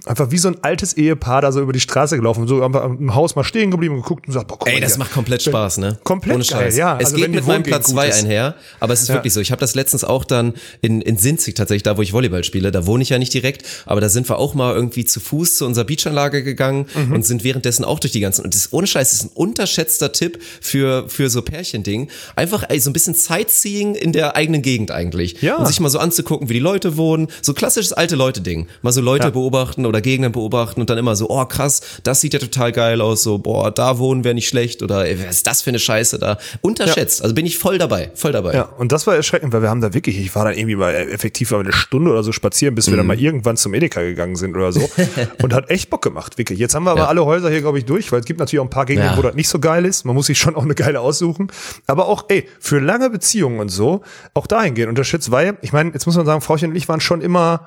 Einfach wie so ein altes Ehepaar da so über die Straße gelaufen und so einfach im Haus mal stehen geblieben und geguckt und sagt, boah, guck
Ey, das
hier.
macht komplett Spaß, ne?
Komplett
Ohne
geil,
Scheiß.
ja.
Es
Also
geht mit meinem Platz
gut
zwei
ist.
einher, aber es ist
Ja.
wirklich so. Ich habe das letztens auch dann in, in Sinzig tatsächlich, da wo ich Volleyball spiele, da wohne ich ja nicht direkt, aber da sind wir auch mal irgendwie zu Fuß zu unserer Beachanlage gegangen
Mhm.
und sind währenddessen auch durch die ganzen, und das ist ohne Scheiß, das ist ein unterschätzter Tipp für, für so Pärchending. Einfach ey, so ein bisschen Sightseeing in der eigenen Gegend eigentlich.
Ja.
Und sich mal so anzugucken, wie die Leute wohnen. So klassisches alte Leute-Ding. Mal so Leute
Ja.
beobachten oder Gegenden beobachten und dann immer so, oh krass, das sieht ja total geil aus, so, boah, da wohnen wäre nicht schlecht oder ey, was ist das für eine Scheiße da? Unterschätzt. Also bin ich voll dabei, voll dabei.
Ja, und das war erschreckend, weil wir haben da wirklich, ich war dann irgendwie mal effektiv mal eine Stunde oder so spazieren, bis wir
Mhm.
dann mal irgendwann zum Edeka gegangen sind oder so. und hat echt Bock gemacht, wirklich. Jetzt haben wir aber
Ja.
alle Häuser hier, glaube ich, durch, weil es gibt natürlich auch ein paar Gegenden,
Ja.
wo das nicht so geil ist. Man muss sich schon auch eine geile aussuchen. Aber auch, ey, für lange Beziehungen und so, auch dahin gehen unterschätzt, weil, ich meine, jetzt muss man sagen, Frauchen und ich waren schon immer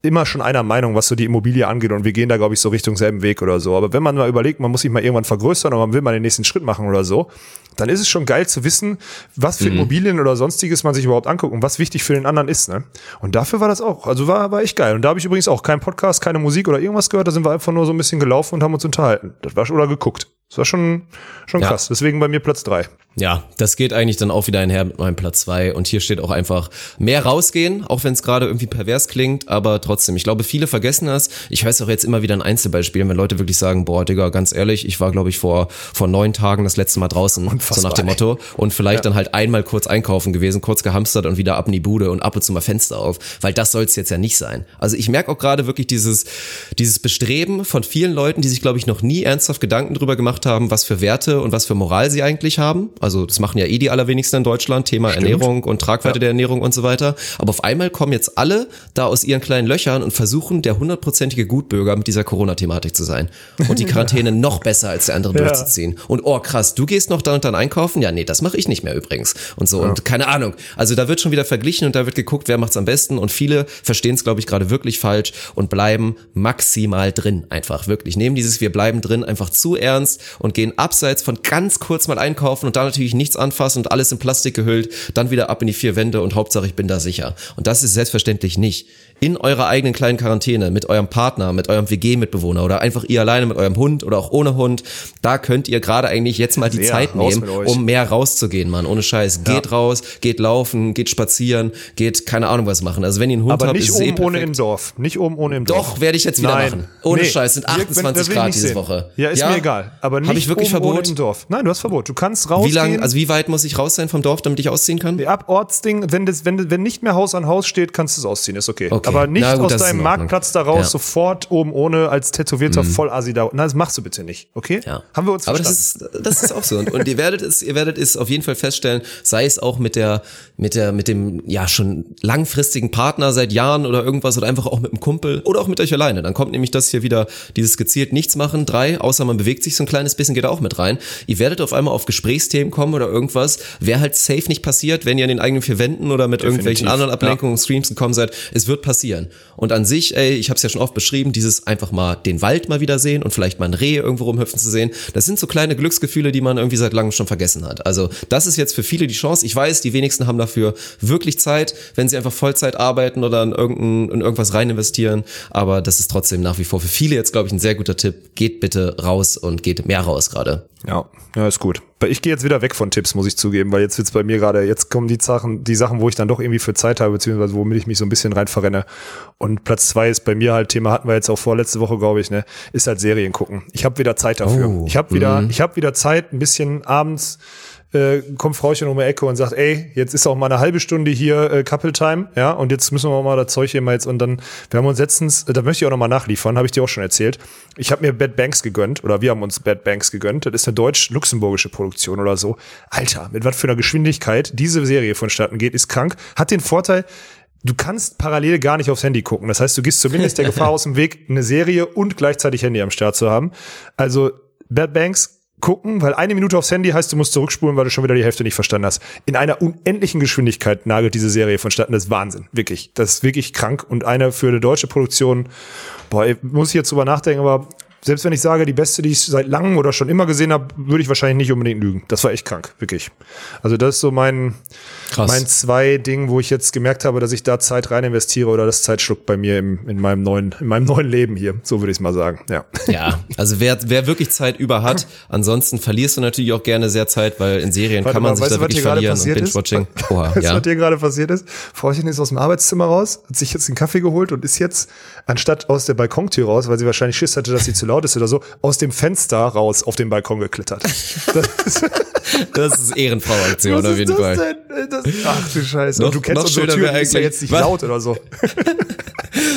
immer schon einer Meinung, was so die Immobilie angeht und wir gehen da, glaube ich, so Richtung selben Weg oder so. Aber wenn man mal überlegt, man muss sich mal irgendwann vergrößern oder man will mal den nächsten Schritt machen oder so, dann ist es schon geil zu wissen, was für Immobilien oder sonstiges man sich überhaupt anguckt und was wichtig für den anderen ist. Ne? Und dafür war das auch, also war, war echt geil. Und da habe ich übrigens auch keinen Podcast, keine Musik oder irgendwas gehört, da sind wir einfach nur so ein bisschen gelaufen und haben uns unterhalten. Das war schon, oder geguckt. Das war schon, schon
Ja.
krass. Deswegen bei mir Platz drei.
Ja, das geht eigentlich dann auch wieder einher mit meinem Platz zwei Und hier steht auch einfach mehr rausgehen, auch wenn es gerade irgendwie pervers klingt, aber trotzdem. Ich glaube, viele vergessen das. Ich weiß auch jetzt immer wieder in Einzelbeispielen, wenn Leute wirklich sagen, boah, Digga, ganz ehrlich, ich war, glaube ich, vor, vor neun Tagen das letzte Mal draußen, so
Unfassbar,
nach dem. Motto. Und vielleicht dann halt einmal kurz einkaufen gewesen, kurz gehamstert und wieder ab in die Bude und ab und zu mal Fenster auf. Weil das soll es jetzt ja nicht sein. Also ich merke auch gerade wirklich dieses, dieses Bestreben von vielen Leuten, die sich, glaube ich, noch nie ernsthaft Gedanken drüber gemacht haben, was für Werte und was für Moral sie eigentlich haben. Also das machen ja eh die allerwenigsten in Deutschland, Thema Ernährung und Tragweite der Ernährung und so weiter. Aber auf einmal kommen jetzt alle da aus ihren kleinen Löchern und versuchen, der hundertprozentige Gutbürger mit dieser Corona-Thematik zu sein. Und die Quarantäne noch besser als der andere
Ja.
durchzuziehen. Und oh krass, du gehst noch dann und dann einkaufen? Ja, nee, das mache ich nicht mehr übrigens. Und so. Und keine Ahnung. Also da wird schon wieder verglichen und da wird geguckt, wer macht's am besten. Und viele verstehen es, glaube ich, gerade wirklich falsch und bleiben maximal drin. Einfach wirklich. Nehmen dieses Wir bleiben drin einfach zu ernst und gehen abseits von ganz kurz mal einkaufen und da natürlich nichts anfassen und alles in Plastik gehüllt, dann wieder ab in die vier Wände und Hauptsache ich bin da sicher. Und das ist selbstverständlich nicht. In eurer eigenen kleinen Quarantäne mit eurem Partner, mit eurem WG-Mitbewohner oder einfach ihr alleine mit eurem Hund oder auch ohne Hund, da könnt ihr gerade eigentlich jetzt mal die
Sehr,
Zeit nehmen, um mehr rauszugehen, Mann. Ohne Scheiß. Geht raus, geht laufen, geht spazieren, geht keine Ahnung was machen. Also wenn ihr einen Hund
Aber
habt,
nicht
ist es eh
oben ohne im Dorf. Nicht oben ohne im Dorf.
Doch, werde ich jetzt wieder
Nein.
machen. Ohne
Nee.
Scheiß, sind
Dirk, wenn-
28
das will ich
Grad diese
sehen.
Woche.
Ja, ist mir egal. Aber nicht
Habe ich wirklich
oben ohne
Verbot?
im Dorf. Nein, du hast Verbot. Du kannst rausgehen.
Wie lang, also wie weit muss ich raus sein vom Dorf, damit ich ausziehen kann?
Ab Ortsding, wenn, das, wenn, wenn nicht mehr Haus an Haus steht, kannst du es ausziehen, ist okay.
Okay.
Aber nicht
gut,
aus deinem. Marktplatz da raus,
Ja. Mhm.
sofort oben ohne als tätowierter Vollassi da. Nein, das machst du bitte nicht, okay?
Ja.
Haben wir uns
Aber
verstanden?
das ist, das ist auch so. Und, und ihr werdet es, ihr werdet es auf jeden Fall feststellen, sei es auch mit der, mit der, mit dem, ja, schon langfristigen Partner seit Jahren oder irgendwas oder einfach auch mit einem Kumpel oder auch mit euch alleine. Dann kommt nämlich das hier wieder, dieses gezielt nichts machen, drei, außer man bewegt sich so ein kleines bisschen, geht auch mit rein. Ihr werdet auf einmal auf Gesprächsthemen kommen oder irgendwas. Wäre halt safe nicht passiert, wenn ihr in den eigenen vier Wänden oder mit irgendwelchen anderen Ablenkungen, Streams gekommen seid. Es wird passieren. Und an sich, ey, ich habe es ja schon oft beschrieben, dieses einfach mal den Wald mal wieder sehen und vielleicht mal ein Reh irgendwo rumhüpfen zu sehen. Das sind so kleine Glücksgefühle, die man irgendwie seit langem schon vergessen hat. Also das ist jetzt für viele die Chance. Ich weiß, die wenigsten haben dafür wirklich Zeit, wenn sie einfach Vollzeit arbeiten oder in, irgendein, in irgendwas rein investieren. Aber das ist trotzdem nach wie vor für viele jetzt, glaube ich, ein sehr guter Tipp. Geht bitte raus und geht mehr raus gerade.
Ja, ja, ist gut. Ich gehe jetzt wieder weg von Tipps, muss ich zugeben, weil jetzt wird's bei mir gerade, jetzt kommen die Sachen, die Sachen, wo ich dann doch irgendwie für Zeit habe, beziehungsweise womit ich mich so ein bisschen rein verrenne. Und Platz zwei ist bei mir halt, Thema hatten wir jetzt auch vorletzte Woche, glaube ich, ne, ist halt Serien gucken. Ich habe wieder Zeit dafür.
Oh,
ich habe wieder, ich habe wieder Zeit, ein bisschen abends äh, kommt Frauchen um die Ecke und sagt, ey, jetzt ist auch mal eine halbe Stunde hier äh, Couple Time, ja, und jetzt müssen wir mal das Zeug hier mal jetzt und dann, wir haben uns letztens, äh, da möchte ich auch noch mal nachliefern, habe ich dir auch schon erzählt. Ich habe mir Bad Banks gegönnt oder wir haben uns Bad Banks gegönnt. Das ist eine deutsch-luxemburgische Produktion oder so. Alter, mit was für einer Geschwindigkeit diese Serie vonstatten geht, ist krank. Hat den Vorteil, Du kannst parallel gar nicht aufs Handy gucken. Das heißt, du gehst zumindest der Gefahr aus dem Weg, eine Serie und gleichzeitig Handy am Start zu haben. Also Bad Banks gucken, weil eine Minute aufs Handy heißt, du musst zurückspulen, weil du schon wieder die Hälfte nicht verstanden hast. In einer unendlichen Geschwindigkeit nagelt diese Serie vonstatten. Das ist Wahnsinn, wirklich. Das ist wirklich krank und eine für eine deutsche Produktion. Boah, ey, muss ich jetzt drüber nachdenken, aber selbst wenn ich sage, die beste, die ich seit langem oder schon immer gesehen habe, würde ich wahrscheinlich nicht unbedingt lügen. Das war echt krank, wirklich. Also das ist so mein,
Krass.
mein zwei Ding, wo ich jetzt gemerkt habe, dass ich da Zeit rein investiere oder das Zeit schluckt bei mir im, in meinem neuen, in meinem neuen Leben hier. So würde ich es mal sagen. Ja.
Ja, also wer, wer wirklich Zeit über hat, ansonsten verlierst du natürlich auch gerne sehr Zeit, weil in Serien
Warte
kann man
mal,
sich
weißt
da wirklich verlieren und
passiert ist?
Binge-Watching. Oha,
Weißt
ja.
was hier gerade passiert ist? Frauchen ist aus dem Arbeitszimmer raus, hat sich jetzt einen Kaffee geholt und ist jetzt, anstatt aus der Balkontür raus, weil sie wahrscheinlich Schiss hatte, dass sie zu laut ist oder so, aus dem Fenster raus auf den Balkon geklettert. Das ist,
Das ist Ehrenfrau-Aktion auf jeden
das
Fall.
denn? Das, ach du Scheiße.
Noch-
du kennst
noch
unsere Tür, die ist ja jetzt nicht
Was?
laut oder so.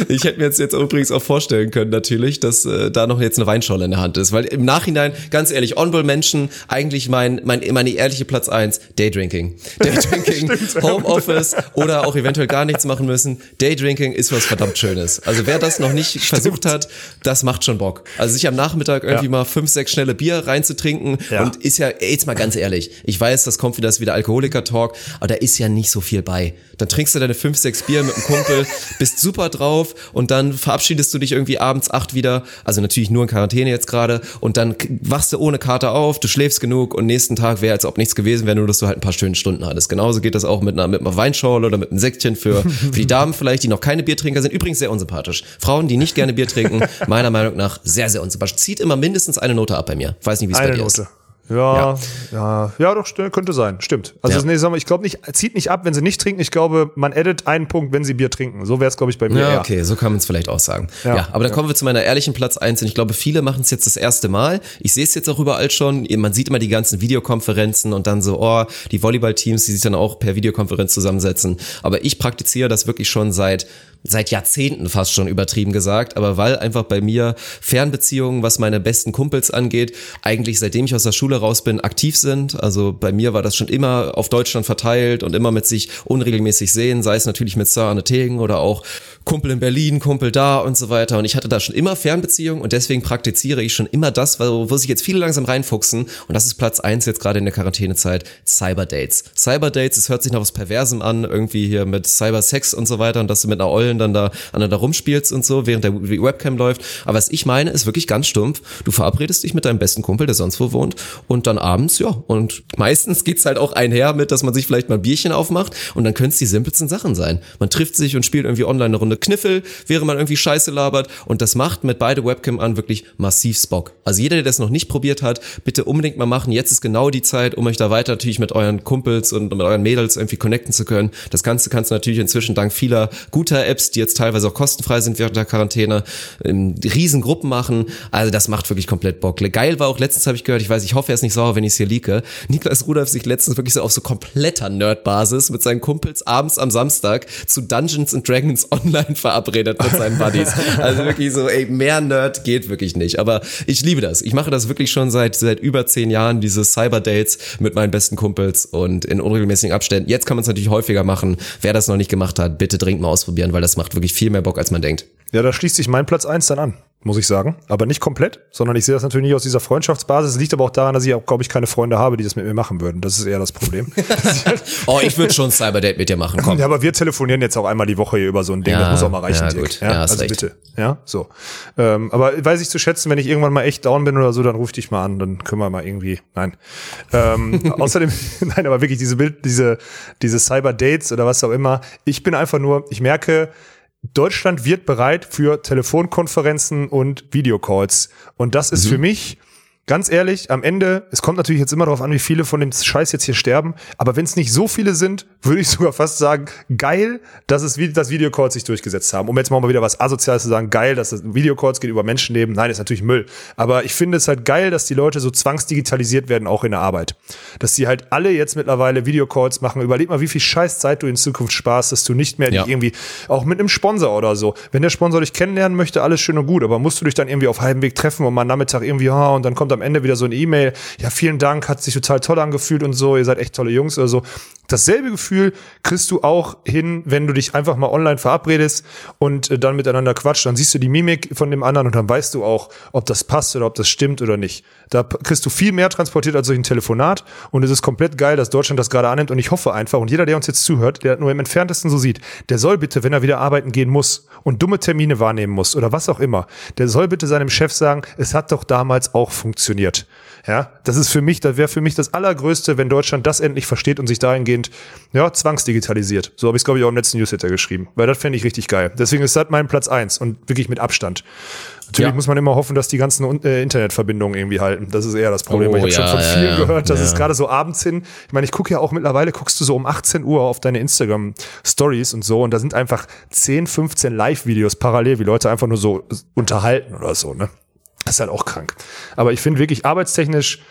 Ich hätte mir jetzt, jetzt übrigens auch vorstellen können, natürlich, dass äh, da noch jetzt eine Weinscholle in der Hand ist. Weil im Nachhinein, ganz ehrlich, Honorable Menschen, eigentlich mein, mein, meine ehrliche Platz eins Daydrinking. Daydrinking, Homeoffice oder auch eventuell gar nichts machen müssen. Daydrinking ist was verdammt Schönes. Also wer das noch nicht versucht hat, das macht schon Bock. Also sich am Nachmittag irgendwie
Ja.
mal fünf, sechs schnelle Bier reinzutrinken
Ja.
und ist ja, jetzt mal ganz ehrlich, ich weiß, das kommt wieder, das wieder Alkoholiker-Talk, aber da ist ja nicht so viel bei. Dann trinkst du deine fünf, sechs Bier mit einem Kumpel, bist super drauf und dann verabschiedest du dich irgendwie abends acht wieder, also natürlich nur in Quarantäne jetzt gerade und dann wachst du ohne Kater auf, du schläfst genug und nächsten Tag wäre, als ob nichts gewesen wäre, nur dass du halt ein paar schöne Stunden hattest. Genauso geht das auch mit einer, mit einer Weinschorle oder mit einem Säckchen für, für die Damen vielleicht, die noch keine Biertrinker sind. Übrigens sehr unsympathisch. Frauen, die nicht gerne Bier trinken, meiner Meinung nach sehr, sehr unsympathisch. Zieht immer mindestens eine Note ab bei mir. Weiß nicht, wie es bei dir
Note.
ist.
Ja, ja, ja, doch, st- könnte sein, stimmt. Also,
Ja.
nee, sag mal, ich glaube nicht, zieht nicht ab, wenn sie nicht trinken. Ich glaube, man edit einen Punkt, wenn sie Bier trinken. So wäre es, glaube ich, bei mir.
Ja, okay, so kann man es vielleicht auch sagen. Ja,
Ja,
aber dann
ja.
kommen wir zu meiner ehrlichen Platz eins und ich glaube, viele machen es jetzt das erste Mal. Ich sehe es jetzt auch überall schon. Man sieht immer die ganzen Videokonferenzen und dann so, oh, die Volleyballteams, die sich dann auch per Videokonferenz zusammensetzen. Aber ich praktiziere das wirklich schon seit seit Jahrzehnten fast schon übertrieben gesagt, aber weil einfach bei mir Fernbeziehungen, was meine besten Kumpels angeht, eigentlich seitdem ich aus der Schule raus bin, aktiv sind. Also bei mir war das schon immer auf Deutschland verteilt und immer mit sich unregelmäßig sehen, sei es natürlich mit Sir Arne Tegen oder auch Kumpel in Berlin, Kumpel da und so weiter. Und ich hatte da schon immer Fernbeziehungen und deswegen praktiziere ich schon immer das, wo, wo sich jetzt viele langsam reinfuchsen. Und das ist Platz eins jetzt gerade in der Quarantänezeit, Cyberdates. Cyberdates, es hört sich nach was Perversem an, irgendwie hier mit Cybersex und so weiter und dass du mit einer Ollen dann da aneinander rumspielst und so, während der Webcam läuft. Aber was ich meine, ist wirklich ganz stumpf. Du verabredest dich mit deinem besten Kumpel, der sonst wo wohnt und dann abends, ja, und meistens geht's halt auch einher mit, dass man sich vielleicht mal ein Bierchen aufmacht und dann können es die simpelsten Sachen sein. Man trifft sich und spielt irgendwie online eine Runde Kniffel, während man irgendwie Scheiße labert und das macht mit beide Webcam an wirklich massiv Spock. Also jeder, der das noch nicht probiert hat, bitte unbedingt mal machen. Jetzt ist genau die Zeit, um euch da weiter natürlich mit euren Kumpels und mit euren Mädels irgendwie connecten zu können. Das Ganze kannst du natürlich inzwischen dank vieler guter Apps, die jetzt teilweise auch kostenfrei sind während der Quarantäne, in Riesengruppen machen. Also das macht wirklich komplett Bock. Geil war auch letztens habe ich gehört, ich weiß, ich hoffe, er ist nicht sauer, wenn ich es hier leake. Niklas Rudolph sich letztens wirklich so auf so kompletter Nerd-Basis mit seinen Kumpels abends am Samstag zu Dungeons and Dragons online verabredet mit seinen Buddies. Also wirklich so, ey, mehr Nerd geht wirklich nicht. Aber ich liebe das. Ich mache das wirklich schon seit, seit über zehn Jahren, diese Cyber-Dates mit meinen besten Kumpels und in unregelmäßigen Abständen. Jetzt kann man es natürlich häufiger machen. Wer das noch nicht gemacht hat, bitte dringend mal ausprobieren, weil das macht wirklich viel mehr Bock, als man denkt.
Ja, da schließt sich mein Platz eins dann an, muss ich sagen. Aber nicht komplett, sondern ich sehe das natürlich nicht aus dieser Freundschaftsbasis. Liegt aber auch daran, dass ich auch, glaube ich, keine Freunde habe, die das mit mir machen würden. Das ist eher das Problem.
Oh, ich würde schon Cyberdate mit dir machen. Komm.
ja, aber wir telefonieren jetzt auch einmal die Woche hier über so ein Ding.
Ja,
das muss auch mal reichen,
ja,
Dirk.
gut. Ja, hast
also
recht.
bitte. Ja, so. Ähm, aber weiß ich zu schätzen, wenn ich irgendwann mal echt down bin oder so, dann ruf dich mal an, dann können wir mal irgendwie. Nein. Ähm, außerdem, nein, aber wirklich diese Bild, diese, diese Cyber-Dates oder was auch immer. Ich bin einfach nur, ich merke, Deutschland wird bereit für Telefonkonferenzen und Videocalls. Und das ist für mich ganz ehrlich, am Ende, es kommt natürlich jetzt immer darauf an, wie viele von dem Scheiß jetzt hier sterben, aber wenn es nicht so viele sind, würde ich sogar fast sagen, geil, dass es dass Videocalls sich durchgesetzt haben. Um jetzt mal wieder was Asoziales zu sagen, geil, dass das Videocalls geht über Menschenleben. Nein, ist natürlich Müll. Aber ich finde es halt geil, dass die Leute so zwangsdigitalisiert werden, auch in der Arbeit. Dass sie halt alle jetzt mittlerweile Videocalls machen. Überleg mal, wie viel Scheißzeit du in Zukunft sparst, dass du nicht mehr
Ja.
irgendwie, auch mit einem Sponsor oder so. Wenn der Sponsor dich kennenlernen möchte, alles schön und gut, aber musst du dich dann irgendwie auf halbem Weg treffen und mal am Nachmittag irgendwie, ja, und dann kommt am Ende wieder so eine E-Mail, ja, vielen Dank, hat sich total toll angefühlt und so, ihr seid echt tolle Jungs oder so. Dasselbe Gefühl kriegst du auch hin, wenn du dich einfach mal online verabredest und äh, dann miteinander quatscht, dann siehst du die Mimik von dem anderen und dann weißt du auch, ob das passt oder ob das stimmt oder nicht. Da kriegst du viel mehr transportiert als durch ein Telefonat und es ist komplett geil, dass Deutschland das gerade annimmt und ich hoffe einfach und jeder, der uns jetzt zuhört, der nur im entferntesten so sieht, der soll bitte, wenn er wieder arbeiten gehen muss und dumme Termine wahrnehmen muss oder was auch immer, der soll bitte seinem Chef sagen, es hat doch damals auch funktioniert. Ja, das ist für mich, das wäre für mich das Allergrößte, wenn Deutschland das endlich versteht und sich dahingehend, ja, zwangsdigitalisiert. So habe ich es, glaube ich, auch im letzten Newsletter geschrieben. Weil das fände ich richtig geil. Deswegen ist das mein Platz eins und wirklich mit Abstand. Natürlich
Ja.
muss man immer hoffen, dass die ganzen äh, Internetverbindungen irgendwie halten. Das ist eher das Problem.
Oh,
ich habe schon
ja,
von
ja,
vielen
ja.
gehört, dass es gerade so abends hin. Ich meine, ich gucke ja auch mittlerweile, guckst du so um 18 Uhr auf deine Instagram-Stories und so und da sind einfach 10, 15 Live-Videos parallel, wie Leute einfach nur so unterhalten oder so, ne? Das ist halt auch krank. Aber ich finde wirklich arbeitstechnisch,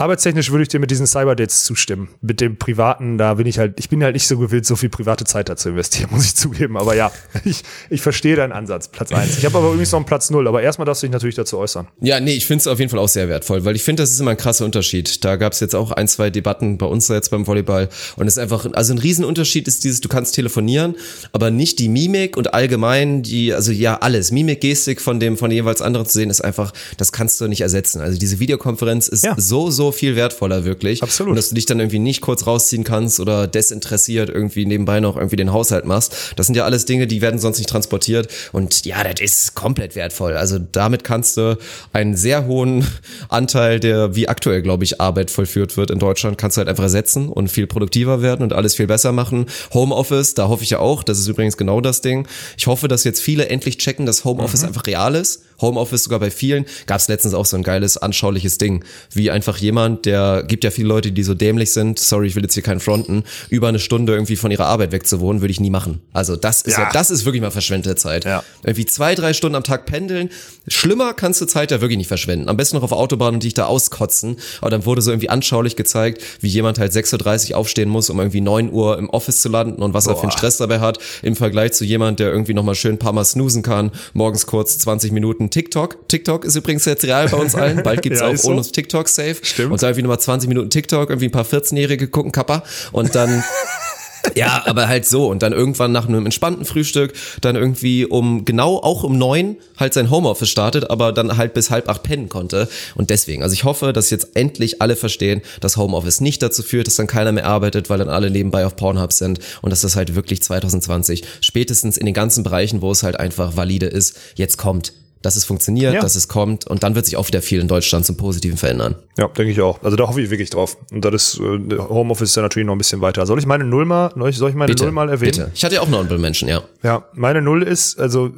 arbeitstechnisch würde ich dir mit diesen Cyberdates zustimmen. Mit dem privaten, da bin ich halt, ich bin halt nicht so gewillt, so viel private Zeit da zu investieren, muss ich zugeben. Aber ja, ich, ich verstehe deinen Ansatz, Platz eins. Ich habe aber übrigens noch einen Platz null. aber erstmal darfst du dich natürlich dazu äußern.
Ja, nee, ich finde es auf jeden Fall auch sehr wertvoll, weil ich finde, das ist immer ein krasser Unterschied. Da gab es jetzt auch ein, zwei Debatten bei uns jetzt beim Volleyball und es ist einfach, also ein Riesenunterschied ist dieses, du kannst telefonieren, aber nicht die Mimik und allgemein die, also ja alles, Mimik, Gestik von dem, von jeweils anderen zu sehen, ist einfach, das kannst du nicht ersetzen. Also diese Videokonferenz ist
Ja.
so, so viel wertvoller wirklich.
Absolut.
Und dass du dich dann irgendwie nicht kurz rausziehen kannst oder desinteressiert irgendwie nebenbei noch irgendwie den Haushalt machst. Das sind ja alles Dinge, die werden sonst nicht transportiert. Und ja, das ist komplett wertvoll. Also damit kannst du einen sehr hohen Anteil der, wie aktuell, glaube ich, Arbeit vollführt wird in Deutschland, kannst du halt einfach ersetzen und viel produktiver werden und alles viel besser machen. Homeoffice, da hoffe ich ja auch, das ist übrigens genau das Ding. Ich hoffe, dass jetzt viele endlich checken, dass Homeoffice einfach real ist. Homeoffice sogar bei vielen. Gab es letztens auch so ein geiles, anschauliches Ding, wie einfach jemand, der gibt ja viele Leute, die so dämlich sind, sorry, ich will jetzt hier keinen fronten, über eine Stunde irgendwie von ihrer Arbeit wegzuwohnen, würde ich nie machen. Also das ist ja,
Ja.
das ist wirklich mal verschwendete Zeit.
Ja.
Irgendwie zwei, drei Stunden am Tag pendeln. Schlimmer kannst du Zeit ja wirklich nicht verschwenden. Am besten noch auf Autobahn und dich da auskotzen. Aber dann wurde so irgendwie anschaulich gezeigt, wie jemand halt 6.30 Uhr aufstehen muss, um irgendwie 9 Uhr im Office zu landen und was er für einen
Boah.
Stress dabei hat, im Vergleich zu jemand, der irgendwie nochmal schön ein paar Mal snoosen kann, morgens kurz 20 Minuten TikTok. TikTok ist übrigens jetzt real bei uns allen. Bald gibt's
Ja,
auch
so.
ohne TikTok safe.
Stimmt.
Und da irgendwie nochmal 20 Minuten TikTok, irgendwie ein paar 14-Jährige gucken Kappa und dann ja, aber halt so und dann irgendwann nach einem entspannten Frühstück dann irgendwie um genau auch um neun halt sein Homeoffice startet, aber dann halt bis halb acht pennen konnte und deswegen, also ich hoffe, dass jetzt endlich alle verstehen, dass Homeoffice nicht dazu führt, dass dann keiner mehr arbeitet, weil dann alle nebenbei auf Pornhub sind und dass das halt wirklich 2020 spätestens in den ganzen Bereichen, wo es halt einfach valide ist, jetzt kommt. Dass es funktioniert,
Ja.
dass es kommt und dann wird sich auch wieder viel in Deutschland zum Positiven verändern.
Ja, denke ich auch. Also da hoffe ich wirklich drauf. Und das ist, äh, Homeoffice ist ja natürlich noch ein bisschen weiter. Soll ich meine Null mal, soll ich meine Null mal erwähnen?
bitte. Ich hatte ja auch noch einen Menschen, ja.
Ja, meine Null ist, also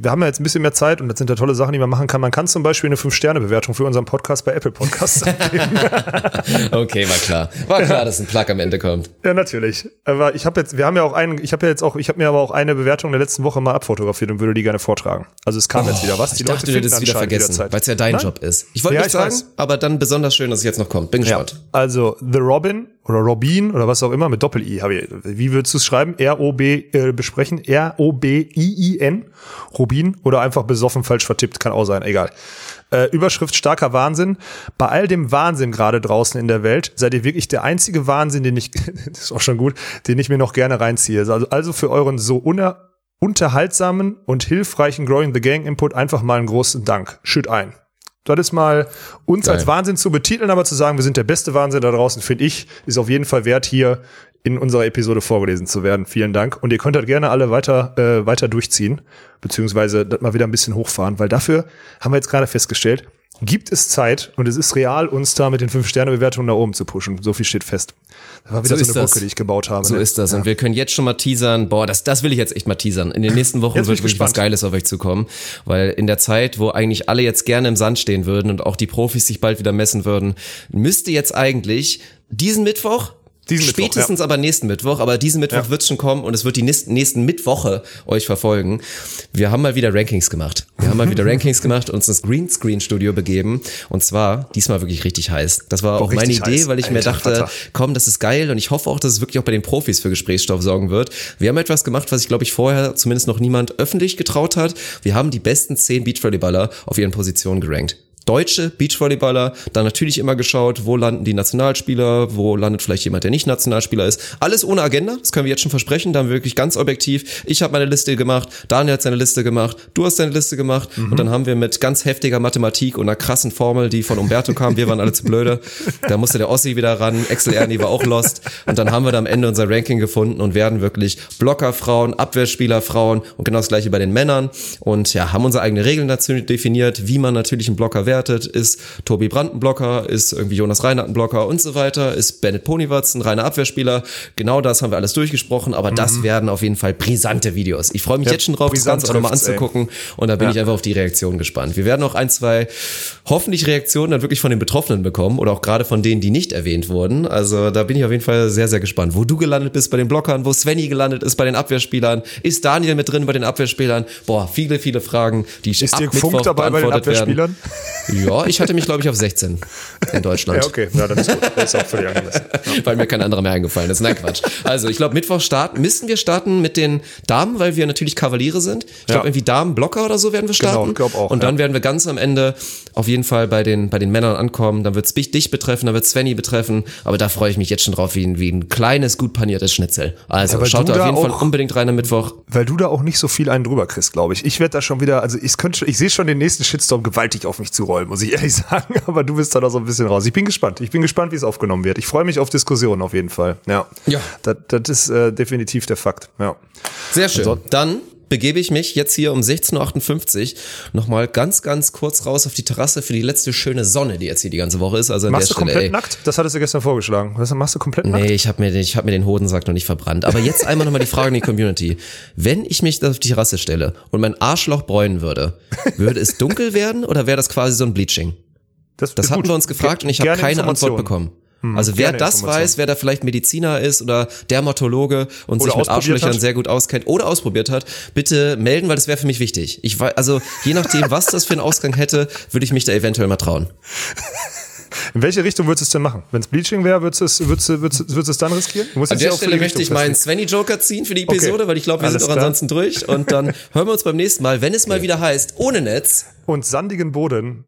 wir haben ja jetzt ein bisschen mehr Zeit und das sind ja tolle Sachen, die man machen kann. Man kann zum Beispiel eine 5-Sterne-Bewertung für unseren Podcast bei Apple Podcasts abgeben.
Okay, war klar. War klar, dass ein Plug am Ende kommt.
ja, natürlich. Aber ich habe jetzt, wir haben ja auch einen, ich habe ja jetzt auch, ich habe mir aber auch eine Bewertung der letzten Woche mal abfotografiert und würde die gerne vortragen. Also es kam jetzt wieder was.
Oh, Ich dachte, du hättest wieder vergessen, weil es ja dein
Nein?
Job ist. Ich wollte
Ja,
nicht
ich
sagen,
weiß.
aber dann besonders schön, dass es jetzt noch kommt. Bin
Ja,
gespannt.
also The Robin oder Robin oder was auch immer mit Doppel-I. Wie würdest du es schreiben? R-O-B äh, besprechen? R-O-B-I-I-N. Robin oder einfach besoffen falsch vertippt, kann auch sein, egal. Äh, Überschrift starker Wahnsinn. Bei all dem Wahnsinn gerade draußen in der Welt seid ihr wirklich der einzige Wahnsinn, den ich, das ist auch schon gut, den ich mir noch gerne reinziehe. Also, also für euren so uner, unterhaltsamen und hilfreichen Growing the Gang Input einfach mal einen großen Dank. Schütt ein. Das ist mal uns
Geil.
als Wahnsinn zu betiteln, aber zu sagen, wir sind der beste Wahnsinn da draußen, finde ich, ist auf jeden Fall wert, hier in unserer Episode vorgelesen zu werden. Vielen Dank. Und ihr könnt das gerne alle weiter, äh, weiter durchziehen, beziehungsweise das mal wieder ein bisschen hochfahren, weil dafür haben wir jetzt gerade festgestellt, gibt es Zeit und es ist real, uns da mit den 5-Sterne-Bewertungen nach oben zu pushen. So viel steht fest. Das war wieder so,
So
eine Brücke, die ich gebaut habe.
So
ne?
ist das. Und wir können jetzt schon mal teasern. Boah, das, das will ich jetzt echt mal teasern. In den nächsten Wochen wird
ich
wirklich was. Geiles auf euch zukommen. Weil in der Zeit, wo eigentlich alle jetzt gerne im Sand stehen würden und auch die Profis sich bald wieder messen würden, müsste jetzt eigentlich diesen Mittwoch
Diesen Mittwoch,
Spätestens aber nächsten Mittwoch, aber diesen Mittwoch
Ja.
wird schon kommen und es wird die nächsten, nächsten Mittwoche euch verfolgen. Wir haben mal wieder Rankings gemacht. Wir haben mal wieder Rankings gemacht und uns ins Greenscreen-Studio begeben. Und zwar diesmal wirklich richtig heiß. Das war
Boah,
auch meine Idee,
heiß.
weil ich mir
Alter
dachte,
Vater.
komm, das ist geil und ich hoffe auch, dass es wirklich auch bei den Profis für Gesprächsstoff sorgen wird. Wir haben etwas gemacht, was ich glaube ich vorher zumindest noch niemand öffentlich getraut hat. Wir haben die besten zehn Beachvolleyballer auf ihren Positionen gerankt. Deutsche Beachvolleyballer, dann natürlich immer geschaut, wo landen die Nationalspieler, wo landet vielleicht jemand, der nicht Nationalspieler ist. Alles ohne Agenda, das können wir jetzt schon versprechen, da haben wir wirklich ganz objektiv. Ich habe meine Liste gemacht, Daniel hat seine Liste gemacht, du hast deine Liste gemacht und dann haben wir mit ganz heftiger Mathematik und einer krassen Formel, die von Umberto kam, wir waren alle zu blöde, da musste der Ossi wieder ran, Excel Ernie war auch lost und dann haben wir da am Ende unser Ranking gefunden und werden wirklich Blockerfrauen, Abwehrspielerfrauen und genau das gleiche bei den Männern und ja, haben unsere eigene Regeln dazu definiert, wie man natürlich einen Blocker wertet. Ist Tobi Brandt ein Blocker? Ist irgendwie Jonas Reinhardt ein Blocker und so weiter? Ist Bennett Ponywatz ein reiner Abwehrspieler? Genau das haben wir alles durchgesprochen, aber das werden auf jeden Fall brisante Videos. Ich freue mich
Ja,
jetzt schon drauf, das Ganze auch nochmal
trifft's, ey.
anzugucken und da bin
Ja.
ich einfach auf die Reaktion gespannt. Wir werden auch ein, zwei hoffentlich Reaktionen dann wirklich von den Betroffenen bekommen oder auch gerade von denen, die nicht erwähnt wurden. Also da bin ich auf jeden Fall sehr, sehr gespannt. Wo du gelandet bist bei den Blockern, wo Svenny gelandet ist bei den Abwehrspielern, ist Daniel mit drin bei den Abwehrspielern? Boah, viele, viele Fragen, die
Ist
ab
Dirk
Mittwoch
Funk dabei bei den
beantwortet werden. Ja, ich hatte mich, glaube ich, auf 16 in Deutschland.
Ja, okay. Ja, dann ist gut. Das ist auch völlig angemessen.
Weil mir kein anderer mehr eingefallen ist. Nein, Quatsch. Also, ich glaube, Mittwoch starten, müssen wir starten mit den Damen, weil wir natürlich Kavaliere sind. Ich glaube,
Ja.
irgendwie Damen-Blocker oder so werden wir
Genau,
starten.
ich glaub auch,
Und dann werden wir ganz am Ende auf jeden Fall bei den, bei den Männern ankommen. Dann wird es dich betreffen, dann wird Svenny betreffen. Aber da freue ich mich jetzt schon drauf, wie ein, wie ein kleines, gut paniertes Schnitzel. Also,
Ja,
schaut da auf jeden Fall
auch-
unbedingt rein am Mittwoch.
Weil du da auch nicht so viel einen drüber kriegst, glaube ich. Ich werde da schon wieder, also ich könnte, ich sehe schon den nächsten Shitstorm gewaltig auf mich zurollen, muss ich ehrlich sagen. Aber du bist da noch so ein bisschen raus. Ich bin gespannt. Ich bin gespannt, wie es aufgenommen wird. Ich freue mich auf Diskussionen auf jeden Fall. Ja.
Ja.
Das, das ist äh, definitiv der Fakt. Ja.
Sehr schön.
Also-
Dann begebe ich mich jetzt hier um 16.58 Uhr nochmal ganz, ganz kurz raus auf die Terrasse für die letzte schöne Sonne, die jetzt hier die ganze Woche ist. Also an
Machst
der
du
Stelle,
komplett
ey.
nackt? Das hattest du gestern vorgeschlagen. Was, machst du komplett nackt?
Nee, ich habe mir, den- ich hab mir den Hodensack noch nicht verbrannt. Aber jetzt einmal nochmal die Frage in die Community. Wenn ich mich auf die Terrasse stelle und mein Arschloch bräunen würde, würde es dunkel werden oder wäre das quasi so ein Bleaching? Das
ist
hatten
gut.
wir uns gefragt und ich habe keine Antwort
Informationen.
Bekommen. Also wer das weiß, wer da vielleicht Mediziner ist oder Dermatologe und
Oder
sich mit Arschlöchern
hat.
sehr gut auskennt oder ausprobiert hat, bitte melden, weil das wäre für mich wichtig. Ich weiß, also je nachdem, was das für einen Ausgang hätte, würde ich mich da eventuell mal trauen.
In welche Richtung würdest du es denn machen? Wenn es Bleaching wäre, würdest du es, würdest du, würdest würdest du es dann riskieren?
An der Stelle möchte ich
Richtung
meinen
festlegen.
Svenny Joker ziehen für die
Okay.
Episode, weil ich glaube, wir
Alles
sind auch
klar.
ansonsten durch. Und dann hören wir uns beim nächsten Mal, wenn es mal wieder heißt, ohne Netz.
Und sandigen Boden